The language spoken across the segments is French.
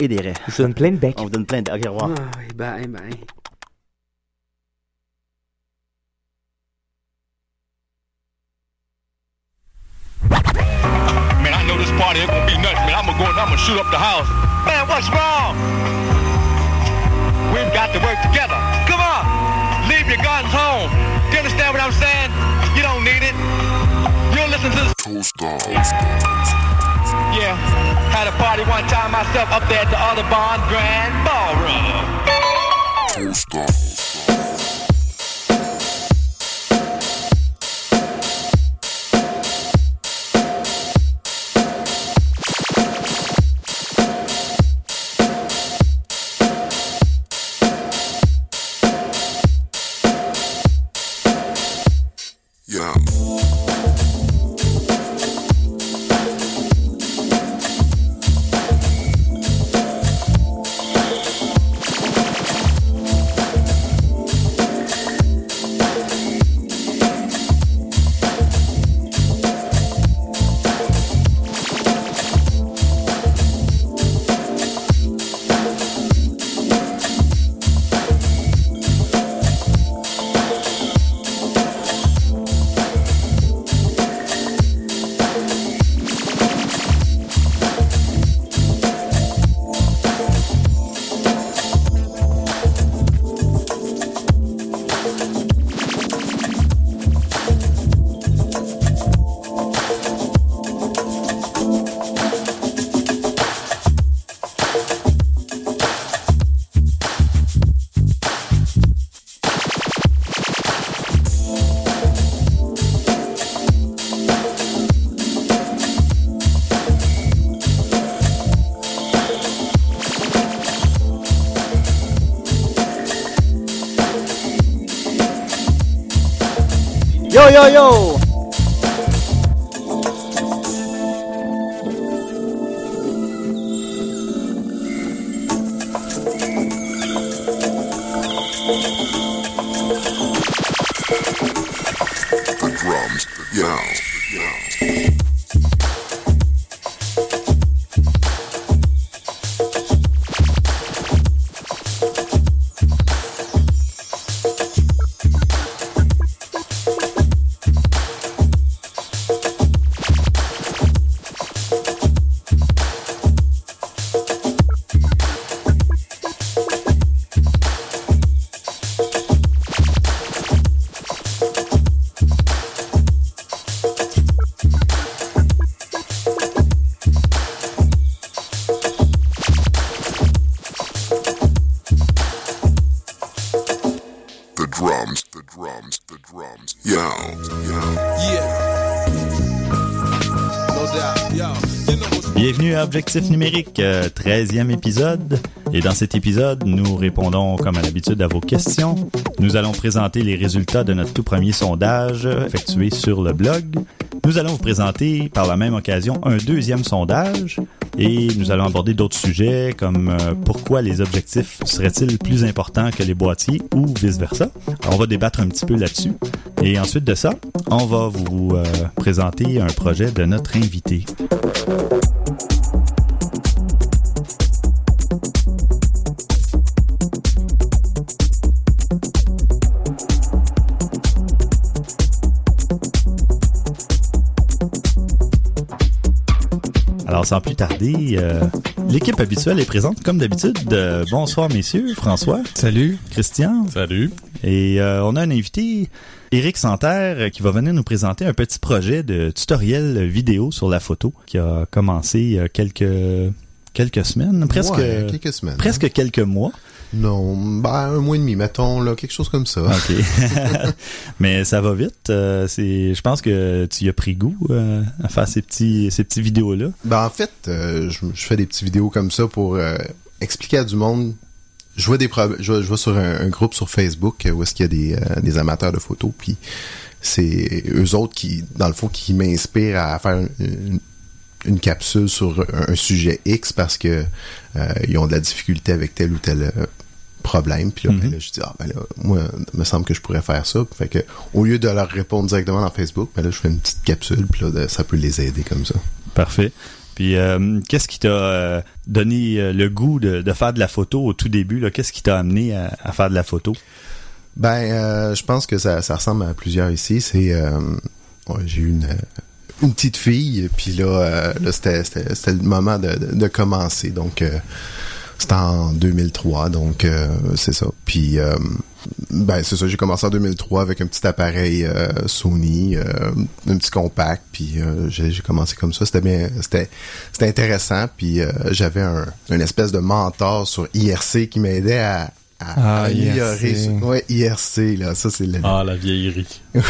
et des raies. Je vous donne plein de becs. On vous donne plein de... Ok, au revoir. Ah, eh ben, eh ben. Man, I know this party ain't gonna be nuts, man. I'm gonna go and I'm gonna shoot up the house. Man, what's wrong? We've got to work together. Come on. Leave your guns home. Do you understand what I'm saying? You don't need it. You'll listen to this. Yeah. Had a party one time myself up there at the Audubon Grand Ballroom. 哟哟. Objectif numérique, euh, 13e épisode. Et dans cet épisode, nous répondons comme à l'habitude à vos questions. Nous allons présenter les résultats de notre tout premier sondage effectué sur le blog. Nous allons vous présenter par la même occasion un deuxième sondage et nous allons aborder d'autres sujets comme euh, pourquoi les objectifs seraient-ils plus importants que les boîtiers ou vice-versa. On va débattre un petit peu là-dessus. Et ensuite de ça, on va vous euh, présenter un projet de notre invité. Alors, sans plus tarder, euh, l'équipe habituelle est présente comme d'habitude. Euh, bonsoir, messieurs. François. Salut. Christian. Salut. Et euh, on a un invité, Éric Santerre, qui va venir nous présenter un petit projet de tutoriel vidéo sur la photo qui a commencé quelques, quelques semaines, presque, Ouais, quelques semaines. presque quelques mois. Non, ben, un mois et demi, mettons, là, quelque chose comme ça. OK. Mais ça va vite. euh, c'est, je pense que tu y as pris goût euh, à faire ces petits, ces petits vidéos-là. Ben, en fait, euh, je, je fais des petites vidéos comme ça pour expliquer à du monde. Je vois des je, vois- je vois sur un, un groupe sur Facebook où est-ce qu'il y a des, des amateurs de photos, puis c'est eux autres qui, dans le fond, qui m'inspirent à faire une, une capsule sur un, sujet X parce que euh, ils ont de la difficulté avec tel ou tel euh, problème. Puis là, ben là, je dis, ah, ben là, moi, il me semble que je pourrais faire ça. Fait que, au lieu de leur répondre directement dans Facebook, ben là, je fais une petite capsule, puis là, ça peut les aider comme ça. Parfait. Puis euh, qu'est-ce qui t'a euh, donné le goût de, de faire de la photo au tout début? Qu'est-ce qui t'a amené à, à faire de la photo? Ben, euh, je pense que ça, ça ressemble à plusieurs ici. C'est, euh, ouais, j'ai eu une, une petite fille, puis là, euh, là c'était, le moment de, de, de commencer. Donc, euh, c'était en 2003, donc euh, c'est ça. Puis, euh, ben c'est ça. J'ai commencé en 2003 avec un petit appareil euh, Sony, euh, un petit compact, puis j'ai, commencé comme ça. C'était bien, c'était, intéressant. Puis j'avais un, une espèce de mentor sur IRC qui m'aidait à à Ah, améliorer. IRC. Ouais, IRC, là, ça c'est le, Ah, la vieillerie. oui,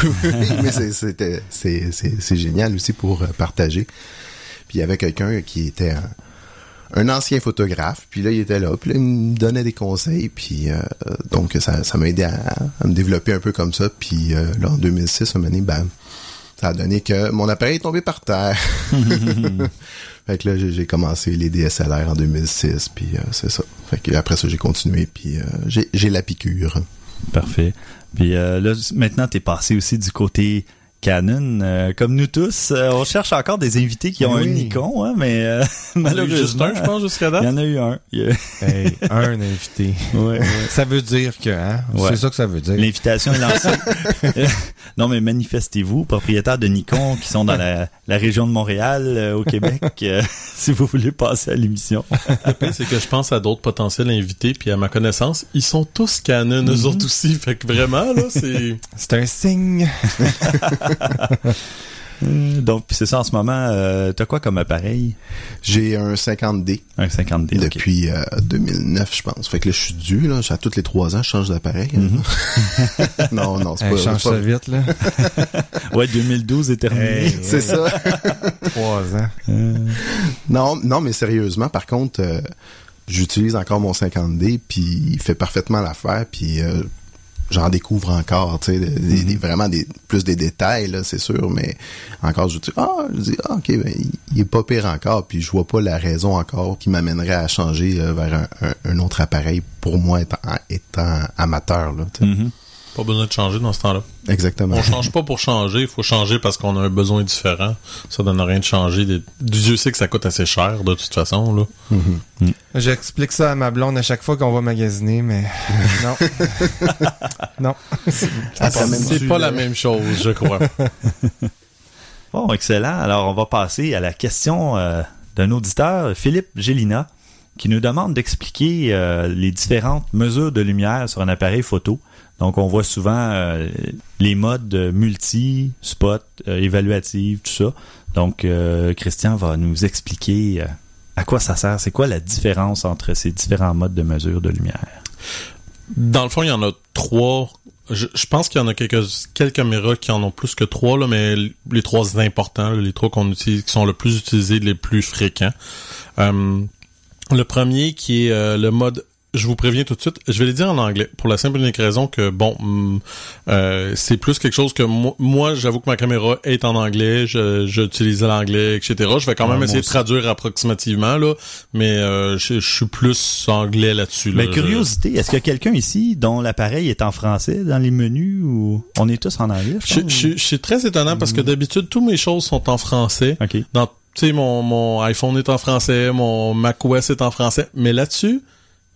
mais c'est- c'était- c'est c'est- c'est génial aussi pour euh, partager. Puis il y avait quelqu'un qui était un, un ancien photographe, puis là il était là, puis là il me donnait des conseils, puis euh, donc ça ça m'a aidé à, à me développer un peu comme ça. Puis euh, là en 2006, un moment donné, ben ça a donné que mon appareil est tombé par terre. fait que là j'ai j'ai commencé les DSLR en 2006, puis euh, c'est ça. Fait que après ça j'ai continué, puis euh, j'ai la piqûre. Parfait. Puis euh, là, maintenant, t'es passé aussi du côté Canon. Euh, comme nous tous, euh, on cherche encore des invités qui ont Oui. un Nikon, hein, mais euh, On a eu malheureusement, juste un, je pense, jusqu'à il y date. en a eu un. Il y a- Hey, un invité. Ouais. Ça veut dire que, hein? Ouais. C'est ça que ça veut dire. L'invitation est lancée. non, mais manifestez-vous, propriétaires de Nikon qui sont dans la, la région de Montréal, euh, au Québec, euh, si vous voulez passer à l'émission. Le pire, c'est que je pense à d'autres potentiels invités, puis à ma connaissance, ils sont tous canon, eux autres aussi. Fait que vraiment, là, c'est... C'est un signe. Euh, Donc, c'est ça en ce moment. Euh, T'as quoi comme appareil? J'ai un 50D. Un 50D. ok. depuis euh, 2009, je pense. Fait que là, je suis dû, là. À tous les trois ans, je change d'appareil. hein. non, non, c'est Hey, pas, change ça pas- vite, là. Ouais, 2012 est terminé. Hey, C'est ça. Trois ans. Euh, non, non, mais sérieusement, par contre, euh, j'utilise encore mon 50D, puis il fait parfaitement l'affaire, puis euh, j'en découvre encore, tu sais, des- des- des- vraiment des, plus des détails, là, c'est sûr, mais encore, je dis, ah, je dis, ah, ok, ben, il, est pas pire encore, puis je vois pas la raison encore qui m'amènerait à changer euh, vers un, un- un autre appareil pour moi étant, étant amateur, là, tu sais. mhm. Pas besoin de changer dans ce temps-là. Exactement. On change pas pour changer, il faut changer parce qu'on a un besoin différent. Ça donne rien de changer. Des- Dieu sait que ça coûte assez cher, de toute façon, là. J'explique ça à ma blonde à chaque fois qu'on va magasiner, mais non. non. Ah, C'est pas la même chose, je crois. Bon, excellent. Alors, on va passer à la question euh, d'un auditeur, Philippe Gélina, qui nous demande d'expliquer euh, les différentes mesures de lumière sur un appareil photo. Donc, on voit souvent euh, les modes multi, spot, euh, tout ça. Donc, euh, Christian va nous expliquer euh, à quoi ça sert. C'est quoi la différence entre ces différents modes de mesure de lumière? Dans le fond, il y en a trois. Je, pense qu'il y en a quelques, quelques caméras qui en ont plus que trois, mais les trois importants, les trois qu'on utilise, qui sont le plus utilisés, les plus fréquents. Le premier qui est le mode je vous préviens tout de suite, je vais les dire en anglais pour la simple et unique raison que bon, hum, euh, c'est plus quelque chose que mo- moi, j'avoue que ma caméra est en anglais, j'utilise l'anglais, etc. Je vais quand Ouais, même essayer de traduire approximativement là, mais euh, je, je suis plus anglais là-dessus. là. Mais curiosité, est-ce qu'il y a quelqu'un ici dont l'appareil est en français dans les menus ou on est tous en anglais? Je, je, je suis très étonnant parce que d'habitude, toutes mes choses sont en français. OK. Dans, tu sais, mon, mon iPhone est en français, mon macOS est en français, mais là-dessus,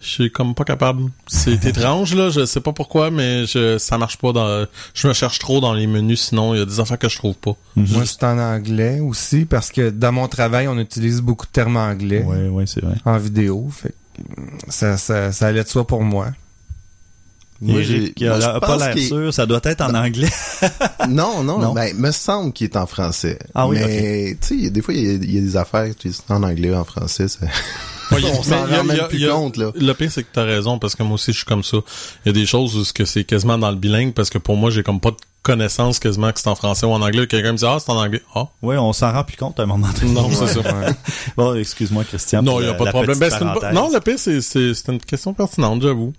je suis comme pas capable. C'est étrange, là, je sais pas pourquoi, mais je, ça marche pas dans, je me cherche trop dans les menus, sinon il y a des affaires que je trouve pas. Moi, c'est en anglais aussi, parce que dans mon travail, on utilise beaucoup de termes anglais Oui, oui, c'est vrai. en vidéo. Fait que, ça, ça, ça allait de soi pour moi. Moi, j'ai- pas pense l'air qu'il- sûr, ça doit être en anglais. Non, non, Non? ben, me semble qu'il est en français. Ah oui, Mais, tu sais, des fois, il y, a- il y a des affaires, tu sais, en anglais, en français, ça... Ouais, On s'en rend même plus a- compte, là. Le pire, c'est que t'as raison, parce que moi aussi, je suis comme ça. Il y a des choses où ce que c'est quasiment dans le bilingue, parce que pour moi, j'ai comme pas de connaissance quasiment que c'est en français ou en anglais. Quelqu'un me dit, ah, c'est en anglais. Ah. oui, on s'en rend plus compte à un moment donné. Non, c'est ça. Bon, excuse-moi, Christian. Non, il n'y a pas de problème. Ben, une. Non, le pire, c'est, c'est, c'est une question pertinente, j'avoue.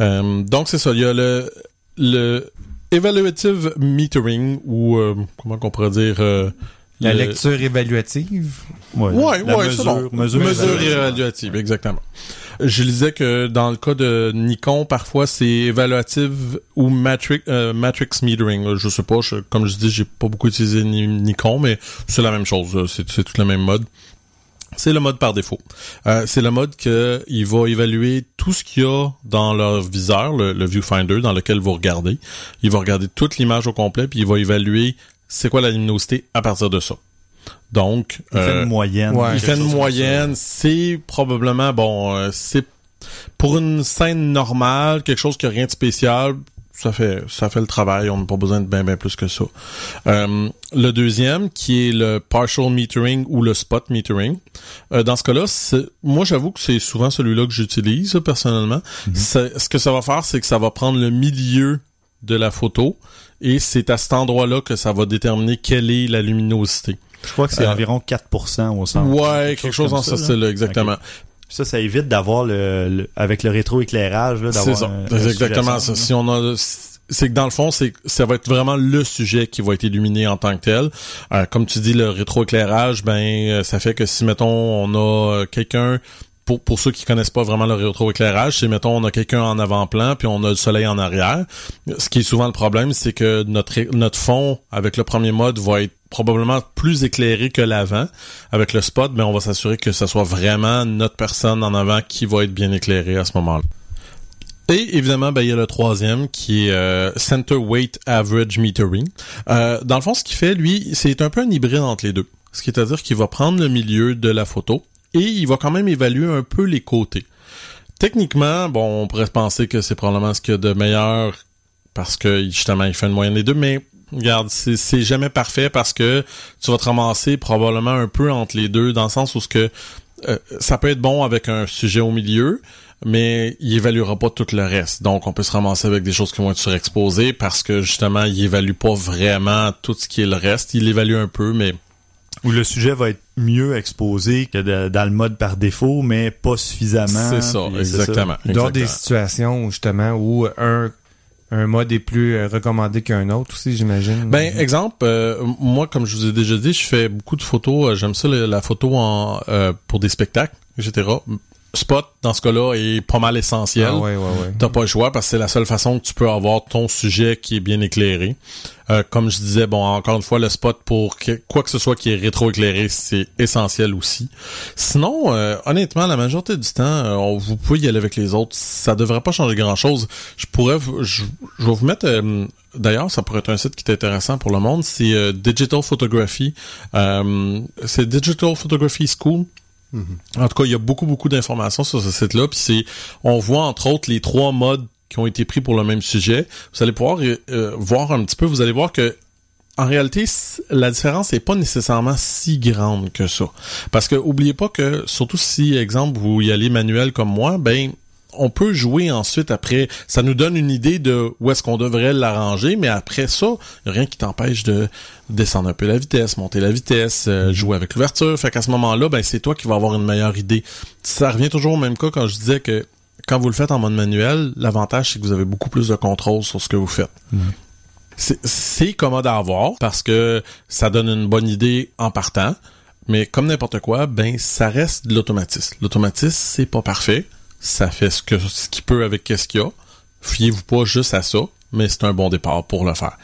Euh, donc, c'est ça. Il y a le, le evaluative metering, ou euh, comment qu'on pourrait dire... euh, La le- lecture évaluative. Ouais, Ouais, la ouais, mesure, c'est bon. mesure, Mesure évaluative. évaluative, exactement. Je lisais que dans le cas de Nikon, parfois c'est évaluative ou matrix, euh, matrix metering. Je sais pas, je- comme je dis, j'ai pas beaucoup utilisé Ni- Nikon, mais c'est la même chose. c'est tout le même mode. C'est le mode par défaut. Euh, c'est le mode que il va évaluer tout ce qu'il y a dans leur viseur, le, le viewfinder dans lequel vous regardez. Il va regarder toute l'image au complet, puis il va évaluer c'est quoi la luminosité à partir de ça? Donc, Il fait euh, une moyenne. ouais, il fait une moyenne. C'est probablement bon. euh, c'est pour une scène normale, quelque chose qui a rien de spécial. Ça fait ça fait le travail. On n'a pas besoin de bien bien plus que ça. Euh, le deuxième, qui est le partial metering ou le spot metering. Euh, dans ce cas-là, moi j'avoue que c'est souvent celui-là que j'utilise personnellement. C'est- Ce que ça va faire, c'est que ça va prendre le milieu de la photo et c'est à cet endroit-là que ça va déterminer quelle est la luminosité. ça. Je crois que c'est Euh, environ 4% au centre. Ouais, quelque chose comme en ce ça, là. style-là, exactement. Ça, ça évite d'avoir le, le- avec le rétroéclairage, là, C'est d'avoir ça. un- C'est un exactement ça. Si on a, c'est que dans le fond, c'est ça va être vraiment le sujet qui va être illuminé en tant que tel. Euh, comme tu dis, le rétroéclairage, ben, euh, ça fait que si mettons on a euh, quelqu'un pour, pour ceux qui connaissent pas vraiment le rétroéclairage, c'est mettons on a quelqu'un en avant-plan puis on a le soleil en arrière. Ce qui est souvent le problème, c'est que notre notre fond avec le premier mode va être probablement plus éclairé que l'avant. Avec le spot, mais on va s'assurer que ce soit vraiment notre personne en avant qui va être bien éclairée à ce moment-là. Et évidemment, ben, il y a le troisième qui est euh, Center Weight Average Metering. Euh, dans le fond, ce qu'il fait, lui, c'est un peu un hybride entre les deux. Ce qui est à dire qu'il va prendre le milieu de la photo et il va quand même évaluer un peu les côtés. Techniquement, bon, on pourrait penser que c'est probablement ce qu'il y a de meilleur parce que justement, il fait une moyenne des deux, mais regarde, c'est jamais parfait parce que tu vas te ramasser probablement un peu entre les deux dans le sens où ce que euh, ça peut être bon avec un sujet au milieu, mais il évaluera pas tout le reste. Donc, on peut se ramasser avec des choses qui vont être surexposées parce que justement, il évalue pas vraiment tout ce qui est le reste. Il évalue un peu, mais Où le sujet va être mieux exposé que de- dans le mode par défaut, mais pas suffisamment. c'est ça, exactement. Dans des situations où, justement où un, un mode est plus euh, recommandé qu'un autre aussi, j'imagine. Ben, exemple, euh, moi, comme je vous ai déjà dit, je fais beaucoup de photos. euh, J'aime ça, la, la photo en euh, pour des spectacles, etc. Spot, dans ce cas-là, est pas mal essentiel. Ah ouais, ouais, ouais. T'as pas le choix parce que c'est la seule façon que tu peux avoir ton sujet qui est bien éclairé. Euh, comme je disais, bon, encore une fois, le spot pour que- quoi que ce soit qui est rétroéclairé, c'est essentiel aussi. Sinon, euh, honnêtement, la majorité du temps, euh, on- vous pouvez y aller avec les autres. Ça devrait pas changer grand-chose. Je pourrais, vous- je, je vais vous mettre. euh, D'ailleurs, ça pourrait être un site qui est intéressant pour le monde. C'est euh, Digital Photography. Euh, c'est Digital Photography School. En tout cas, il y a beaucoup, beaucoup d'informations sur ce site-là. Puis c'est, on voit entre autres les trois modes qui ont été pris pour le même sujet. Vous allez pouvoir euh, euh, voir un petit peu. Vous allez voir que en réalité, la différence n'est pas nécessairement si grande que ça. Parce que oubliez pas que, surtout si, exemple, vous y allez manuel comme moi, ben on peut jouer ensuite après. Ça nous donne une idée de où est-ce qu'on devrait l'arranger, mais après ça, y a rien qui t'empêche de descendre un peu la vitesse, monter la vitesse, euh, jouer avec l'ouverture. Fait qu'à ce moment-là, ben c'est toi qui vas avoir une meilleure idée. Ça revient toujours au même cas quand je disais que quand vous le faites en mode manuel, l'avantage c'est que vous avez beaucoup plus de contrôle sur ce que vous faites. C'est- C'est commode à avoir parce que ça donne une bonne idée en partant. Mais comme n'importe quoi, ben ça reste de l'automatisme. L'automatisme, c'est pas parfait. Ça fait ce que ce qu'il peut avec qu'est-ce qu'il y a. Fiez-vous pas juste à ça, mais c'est un bon départ pour le faire.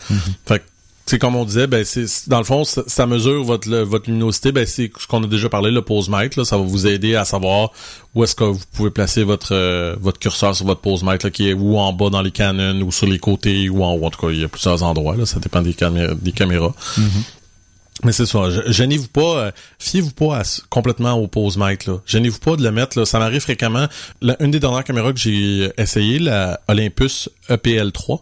Fait que c'est comme on disait, ben c'est dans le fond, ça, ça mesure votre le- votre luminosité. Ben c'est ce qu'on a déjà parlé, le pose mètre. Là, ça va vous aider à savoir où est-ce que vous pouvez placer votre euh, votre curseur sur votre pose mètre, là, qui est ou en bas dans les canons, ou sur les côtés, ou en haut. En tout cas, il y a plusieurs endroits. Là, ça dépend des, camé- des caméras. Mais c'est ça. Gênez-vous pas, euh, fiez-vous pas à complètement au pose mètre. Là. Gênez-vous pas de le mettre. Là. Ça m'arrive fréquemment. La- une des dernières caméras que j'ai essayé, la Olympus E EPL3,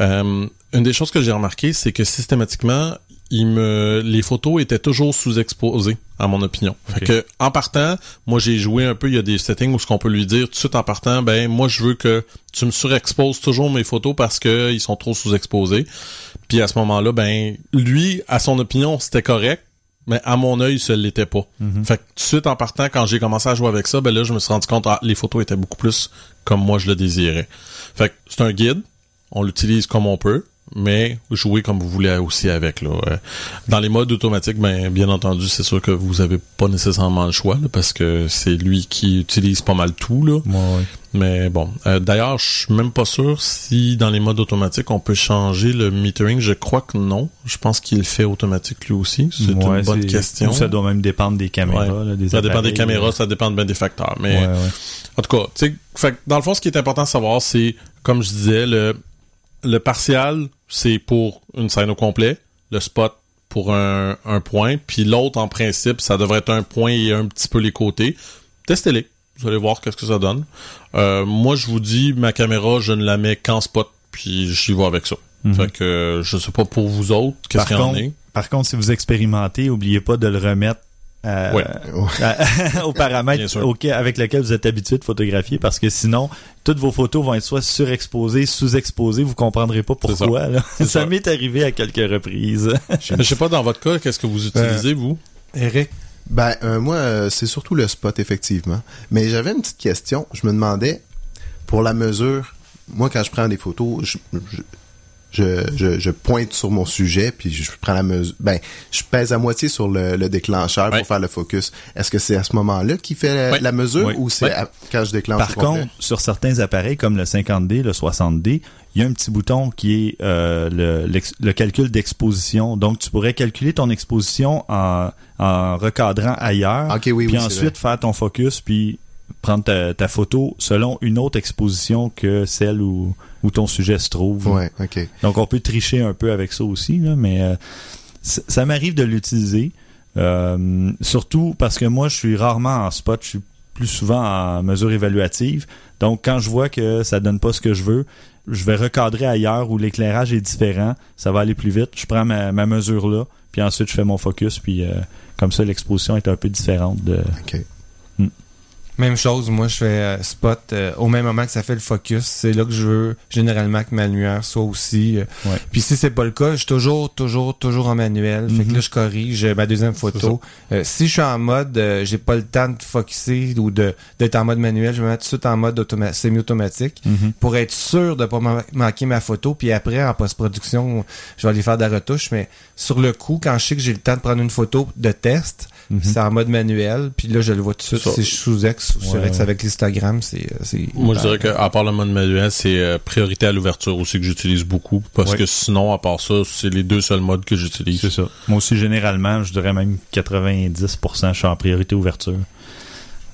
euh, une des choses que j'ai remarqué, c'est que systématiquement, il me, les photos étaient toujours sous-exposées, à mon opinion. Fait que, en partant, moi, j'ai joué un peu, il y a des settings où ce qu'on peut lui dire tout de suite en partant, ben, moi, je veux que tu me surexposes toujours mes photos parce que ils sont trop sous-exposés. Puis à ce moment-là, ben, lui, à son opinion, c'était correct. Mais à mon œil, ça l'était pas. Fait que tout de suite en partant, quand j'ai commencé à jouer avec ça, ben là, je me suis rendu compte, ah, les photos étaient beaucoup plus comme moi je le désirais. Fait que c'est un guide, on l'utilise comme on peut, mais jouez comme vous voulez aussi avec. Là. Euh, Dans les modes automatiques, ben, bien entendu, c'est sûr que vous avez pas nécessairement le choix là, parce que c'est lui qui utilise pas mal tout. Là. Mais bon, Euh, d'ailleurs, je suis même pas sûr si dans les modes automatiques on peut changer le metering. Je crois que non. Je pense qu'il le fait automatique lui aussi. C'est Ouais, une bonne question. ou ça doit même dépendre des caméras. Ouais. là, des ça dépend des caméras, ça dépend bien des facteurs. Mais Ouais, ouais. en tout cas, tu sais, fait dans le fond, ce qui est important de savoir, c'est, comme je disais, le, le partial, c'est pour une scène au complet, le spot pour un, un point, puis l'autre, en principe, ça devrait être un point et un petit peu les côtés. Testez-les. Vous allez voir qu'est-ce que ça donne. Euh, moi, je vous dis, ma caméra, je ne la mets qu'en spot, puis j'y vais avec ça. Mhm. Fait que je sais pas pour vous autres, qu'est-ce qu'il y en est. Par contre, si vous expérimentez, oubliez pas de le remettre à- Ouais. à- au Bien paramètre sûr. auquel- avec lequel vous êtes habitué de photographier parce que sinon, toutes vos photos vont être soit surexposées, sous-exposées, vous comprendrez pas ça. pourquoi. Ça ça. m'est arrivé à quelques reprises. Je sais pas, dans votre cas, qu'est-ce que vous utilisez, vous? Eric, Ben, euh, moi, euh, c'est surtout le spot, effectivement. Mais j'avais une petite question. Je me demandais, pour la mesure, moi, quand je prends des photos, je, je, je, je- je pointe sur mon sujet, puis je prends la mesure. Ben, je pèse à moitié sur le, le déclencheur Ouais. pour faire le focus. Est-ce que c'est à ce moment-là qu'il fait la, Ouais. la mesure Ouais. ou c'est Ouais. à- quand je déclenche Par contre, sur certains appareils comme le 50D, le 60D, il y a un petit bouton qui est euh, le, le calcul d'exposition. Donc, tu pourrais calculer ton exposition en, en recadrant ailleurs, Ok, oui, oui, puis ensuite faire ton focus, puis prendre ta, ta photo selon une autre exposition que celle où, où ton sujet se trouve. Ouais. Donc, on peut tricher un peu avec ça aussi, là, mais euh, ça m'arrive de l'utiliser. Euh, surtout parce que moi, je suis rarement en spot, je suis plus souvent en mesure évaluative. Donc, quand je vois que ça donne pas ce que je veux, je vais recadrer ailleurs où l'éclairage est différent. Ça va aller plus vite. Je prends ma, ma mesure là, puis ensuite je fais mon focus, puis euh, comme ça, l'exposition est un peu différente de. Même chose, moi je fais euh, spot euh, au même moment que ça fait le focus. C'est là que je veux généralement que ma lumière soit aussi. euh, Ouais. Puis si c'est pas le cas, je suis toujours, toujours, toujours en manuel. Fait que Mhm. là je corrige ma deuxième photo. Euh, si je suis en mode, j'ai pas le temps de focuser ou de d'être en mode manuel, je vais mettre tout de suite en mode automa- semi-automatique pour être sûr de pas man- manquer ma photo. Puis après en post-production, je vais aller faire de la retouche. Mais sur le coup, quand je sais que j'ai le temps de prendre une photo de test, Mhm. c'est en mode manuel. Puis là je le vois tout de suite. Si je suis sur Ouais, X ouais. avec l'Instagram, c'est euh, c'est Moi, je dirais qu'à part le mode manuel, c'est euh, priorité à l'ouverture aussi que j'utilise beaucoup. Parce Ouais. que sinon, à part ça, c'est les deux seuls modes que j'utilise. C'est ça. Moi aussi, généralement, je dirais même 90%, je suis en priorité ouverture.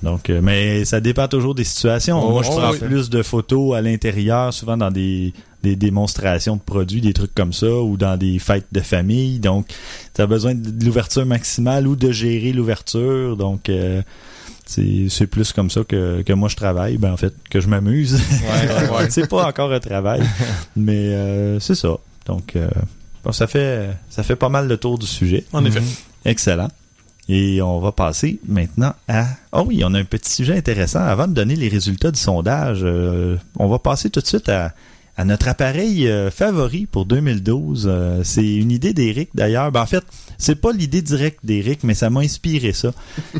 Donc, euh, mais ça dépend toujours des situations. Oh, Moi, je oh, prends oui. plus de photos à l'intérieur, souvent dans des, des démonstrations de produits, des trucs comme ça, ou dans des fêtes de famille. Donc, tu as besoin de l'ouverture maximale ou de gérer l'ouverture. Donc, euh, c'est plus comme ça que, que moi je travaille. Ben, en fait, que je m'amuse. Ouais, ouais, ouais. c'est pas encore un travail, mais euh, c'est ça. Donc, euh, bon, ça fait ça fait pas mal le tour du sujet. En effet. Excellent. Et on va passer maintenant à... Oh oui, on a un petit sujet intéressant. Avant de donner les résultats du sondage, euh, on va passer tout de suite à, à notre appareil euh, favori pour 2012. Euh, c'est une idée d'Éric d'ailleurs. Ben, en fait, c'est pas l'idée directe d'Éric, mais ça m'a inspiré ça.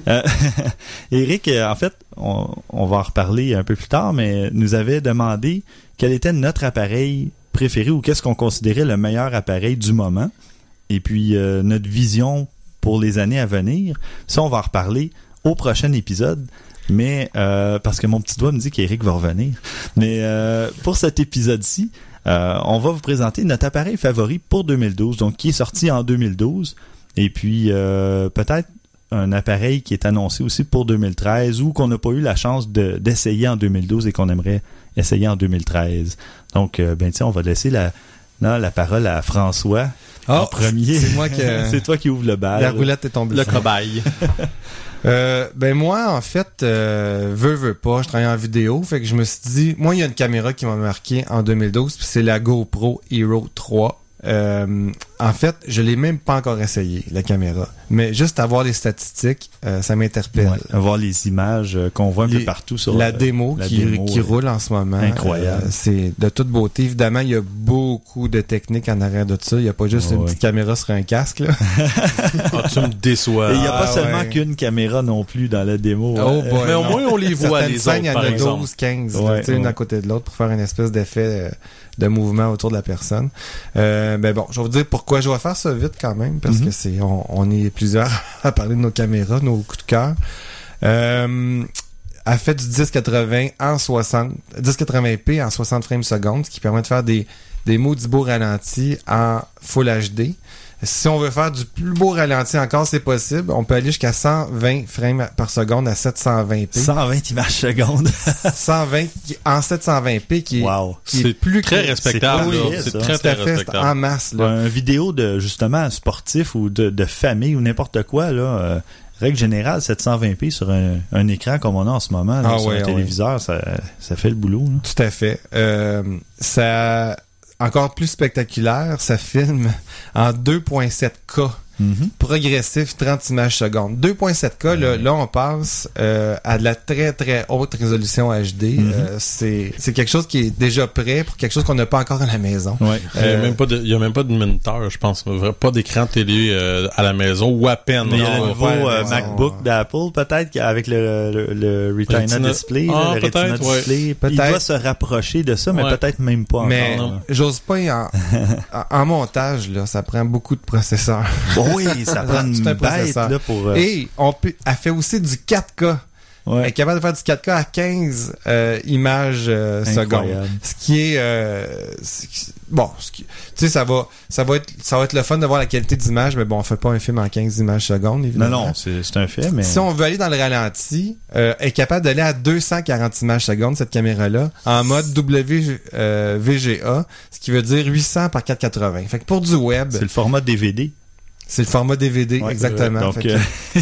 Euh, Éric, euh, en fait, on, on va en reparler un peu plus tard, mais nous avait demandé quel était notre appareil préféré ou qu'est-ce qu'on considérait le meilleur appareil du moment. Et puis euh, notre vision pour les années à venir. Ça, on va en reparler au prochain épisode. Mais euh, parce que mon petit doigt me dit qu'Éric va revenir. Mais euh, pour cet épisode-ci, euh, on va vous présenter notre appareil favori pour 2012, donc qui est sorti en 2012. Et puis euh, peut-être un appareil qui est annoncé aussi pour 2013 ou qu'on n'a pas eu la chance de- d'essayer en 2012 et qu'on aimerait essayer en 2013. Donc, euh, ben tiens, on va laisser la, non, la parole à François en Ah, premier. c'est moi qui- c'est toi qui ouvre le bal. La roulette est tombée. Le cobaye. Euh, ben moi, en fait, euh, veux, veux pas, je travaille en vidéo, fait que je me suis dit, moi, il y a une caméra qui m'a marqué en 2012, puis c'est la GoPro Hero 3. Euh, en fait, je l'ai même pas encore essayé, la caméra. Mais juste avoir les statistiques, euh, ça m'interpelle. Ouais, avoir les images euh, qu'on voit un peu partout sur la euh, démo la qui, démo, qui roule en ce moment. Incroyable. euh, c'est de toute beauté. Évidemment, il y a beaucoup, de techniques en arrière de ça. Il n'y a pas juste Ouais, une petite caméra sur un casque. Là. Ah, tu me déçois. Et il n'y a pas Ah, seulement ouais. qu'une caméra non plus dans la démo. Oh hein. boy, mais au moins, on les voit, Certaines les scènes, autres, il y en par a exemple. 12, 15, là, Ouais, tu sais, une à côté de l'autre pour faire une espèce d'effet euh, de mouvement autour de la personne. Euh, ben bon, je vais vous dire pourquoi je vais faire ça vite quand même, parce Mhm. que c'est on, on est plusieurs à parler de nos caméras, nos coups de cœur. Euh, elle fait du 1080 en 60, 1080p en 60 frames secondes, ce qui permet de faire des, des maudits beaux ralentis en Full HD. Si on veut faire du plus beau ralenti encore, c'est possible. On peut aller jusqu'à 120 frames par seconde à 720p. 120 images secondes. 120 qui- en 720p qui est, wow. qui est C'est plus très que- respectable. c'est très, très respectable. en masse. Là. Un vidéo de justement sportif ou de, de famille ou n'importe quoi, là. euh, règle générale, 720p sur un, un écran comme on a en ce moment, là, Ah sur ouais, un ouais. téléviseur, ça, ça fait le boulot. là. Tout à fait. Euh, ça encore plus spectaculaire, ça filme en 2.7K. Mhm. Progressif, 30 images secondes. 2.7K, là, là, on passe euh, à de la très, très haute résolution HD. Mhm. Euh, c'est c'est quelque chose qui est déjà prêt pour quelque chose qu'on n'a pas encore à la maison. Ouais. Il n'y a, même pas de- il y a même pas de moniteur, je pense. Pas d'écran télé euh, à la maison ou à peine. Mais il y a le nouveau euh. MacBook d'Apple, peut-être, avec le, le, le Retina Retina- Display, Ah, là, le Retina peut-être, ouais. Display. Il doit se rapprocher de ça, mais Ouais. peut-être même pas Mais j'ose pas en, en, en montage, là, ça prend beaucoup de processeurs. Bon, oui, ça prend une bête là, pour... euh, Et on peut, elle fait aussi du 4K. Elle est capable de faire du 4K à 15 euh, images euh, secondes. Ce qui est euh, bon, ce qui- tu sais ça va ça va être ça va être le fun de voir la qualité d'image mais bon, on fait pas un film en 15 images secondes Non, évidemment. non, c'est c'est un mais... Si on veut aller dans le ralenti, elle est capable d'aller à 240 images secondes cette caméra-là en mode WVGA, ce qui veut dire 800 par 480. Fait que pour du web, C'est le format DVD. C'est le format DVD Ouais, exactement. euh,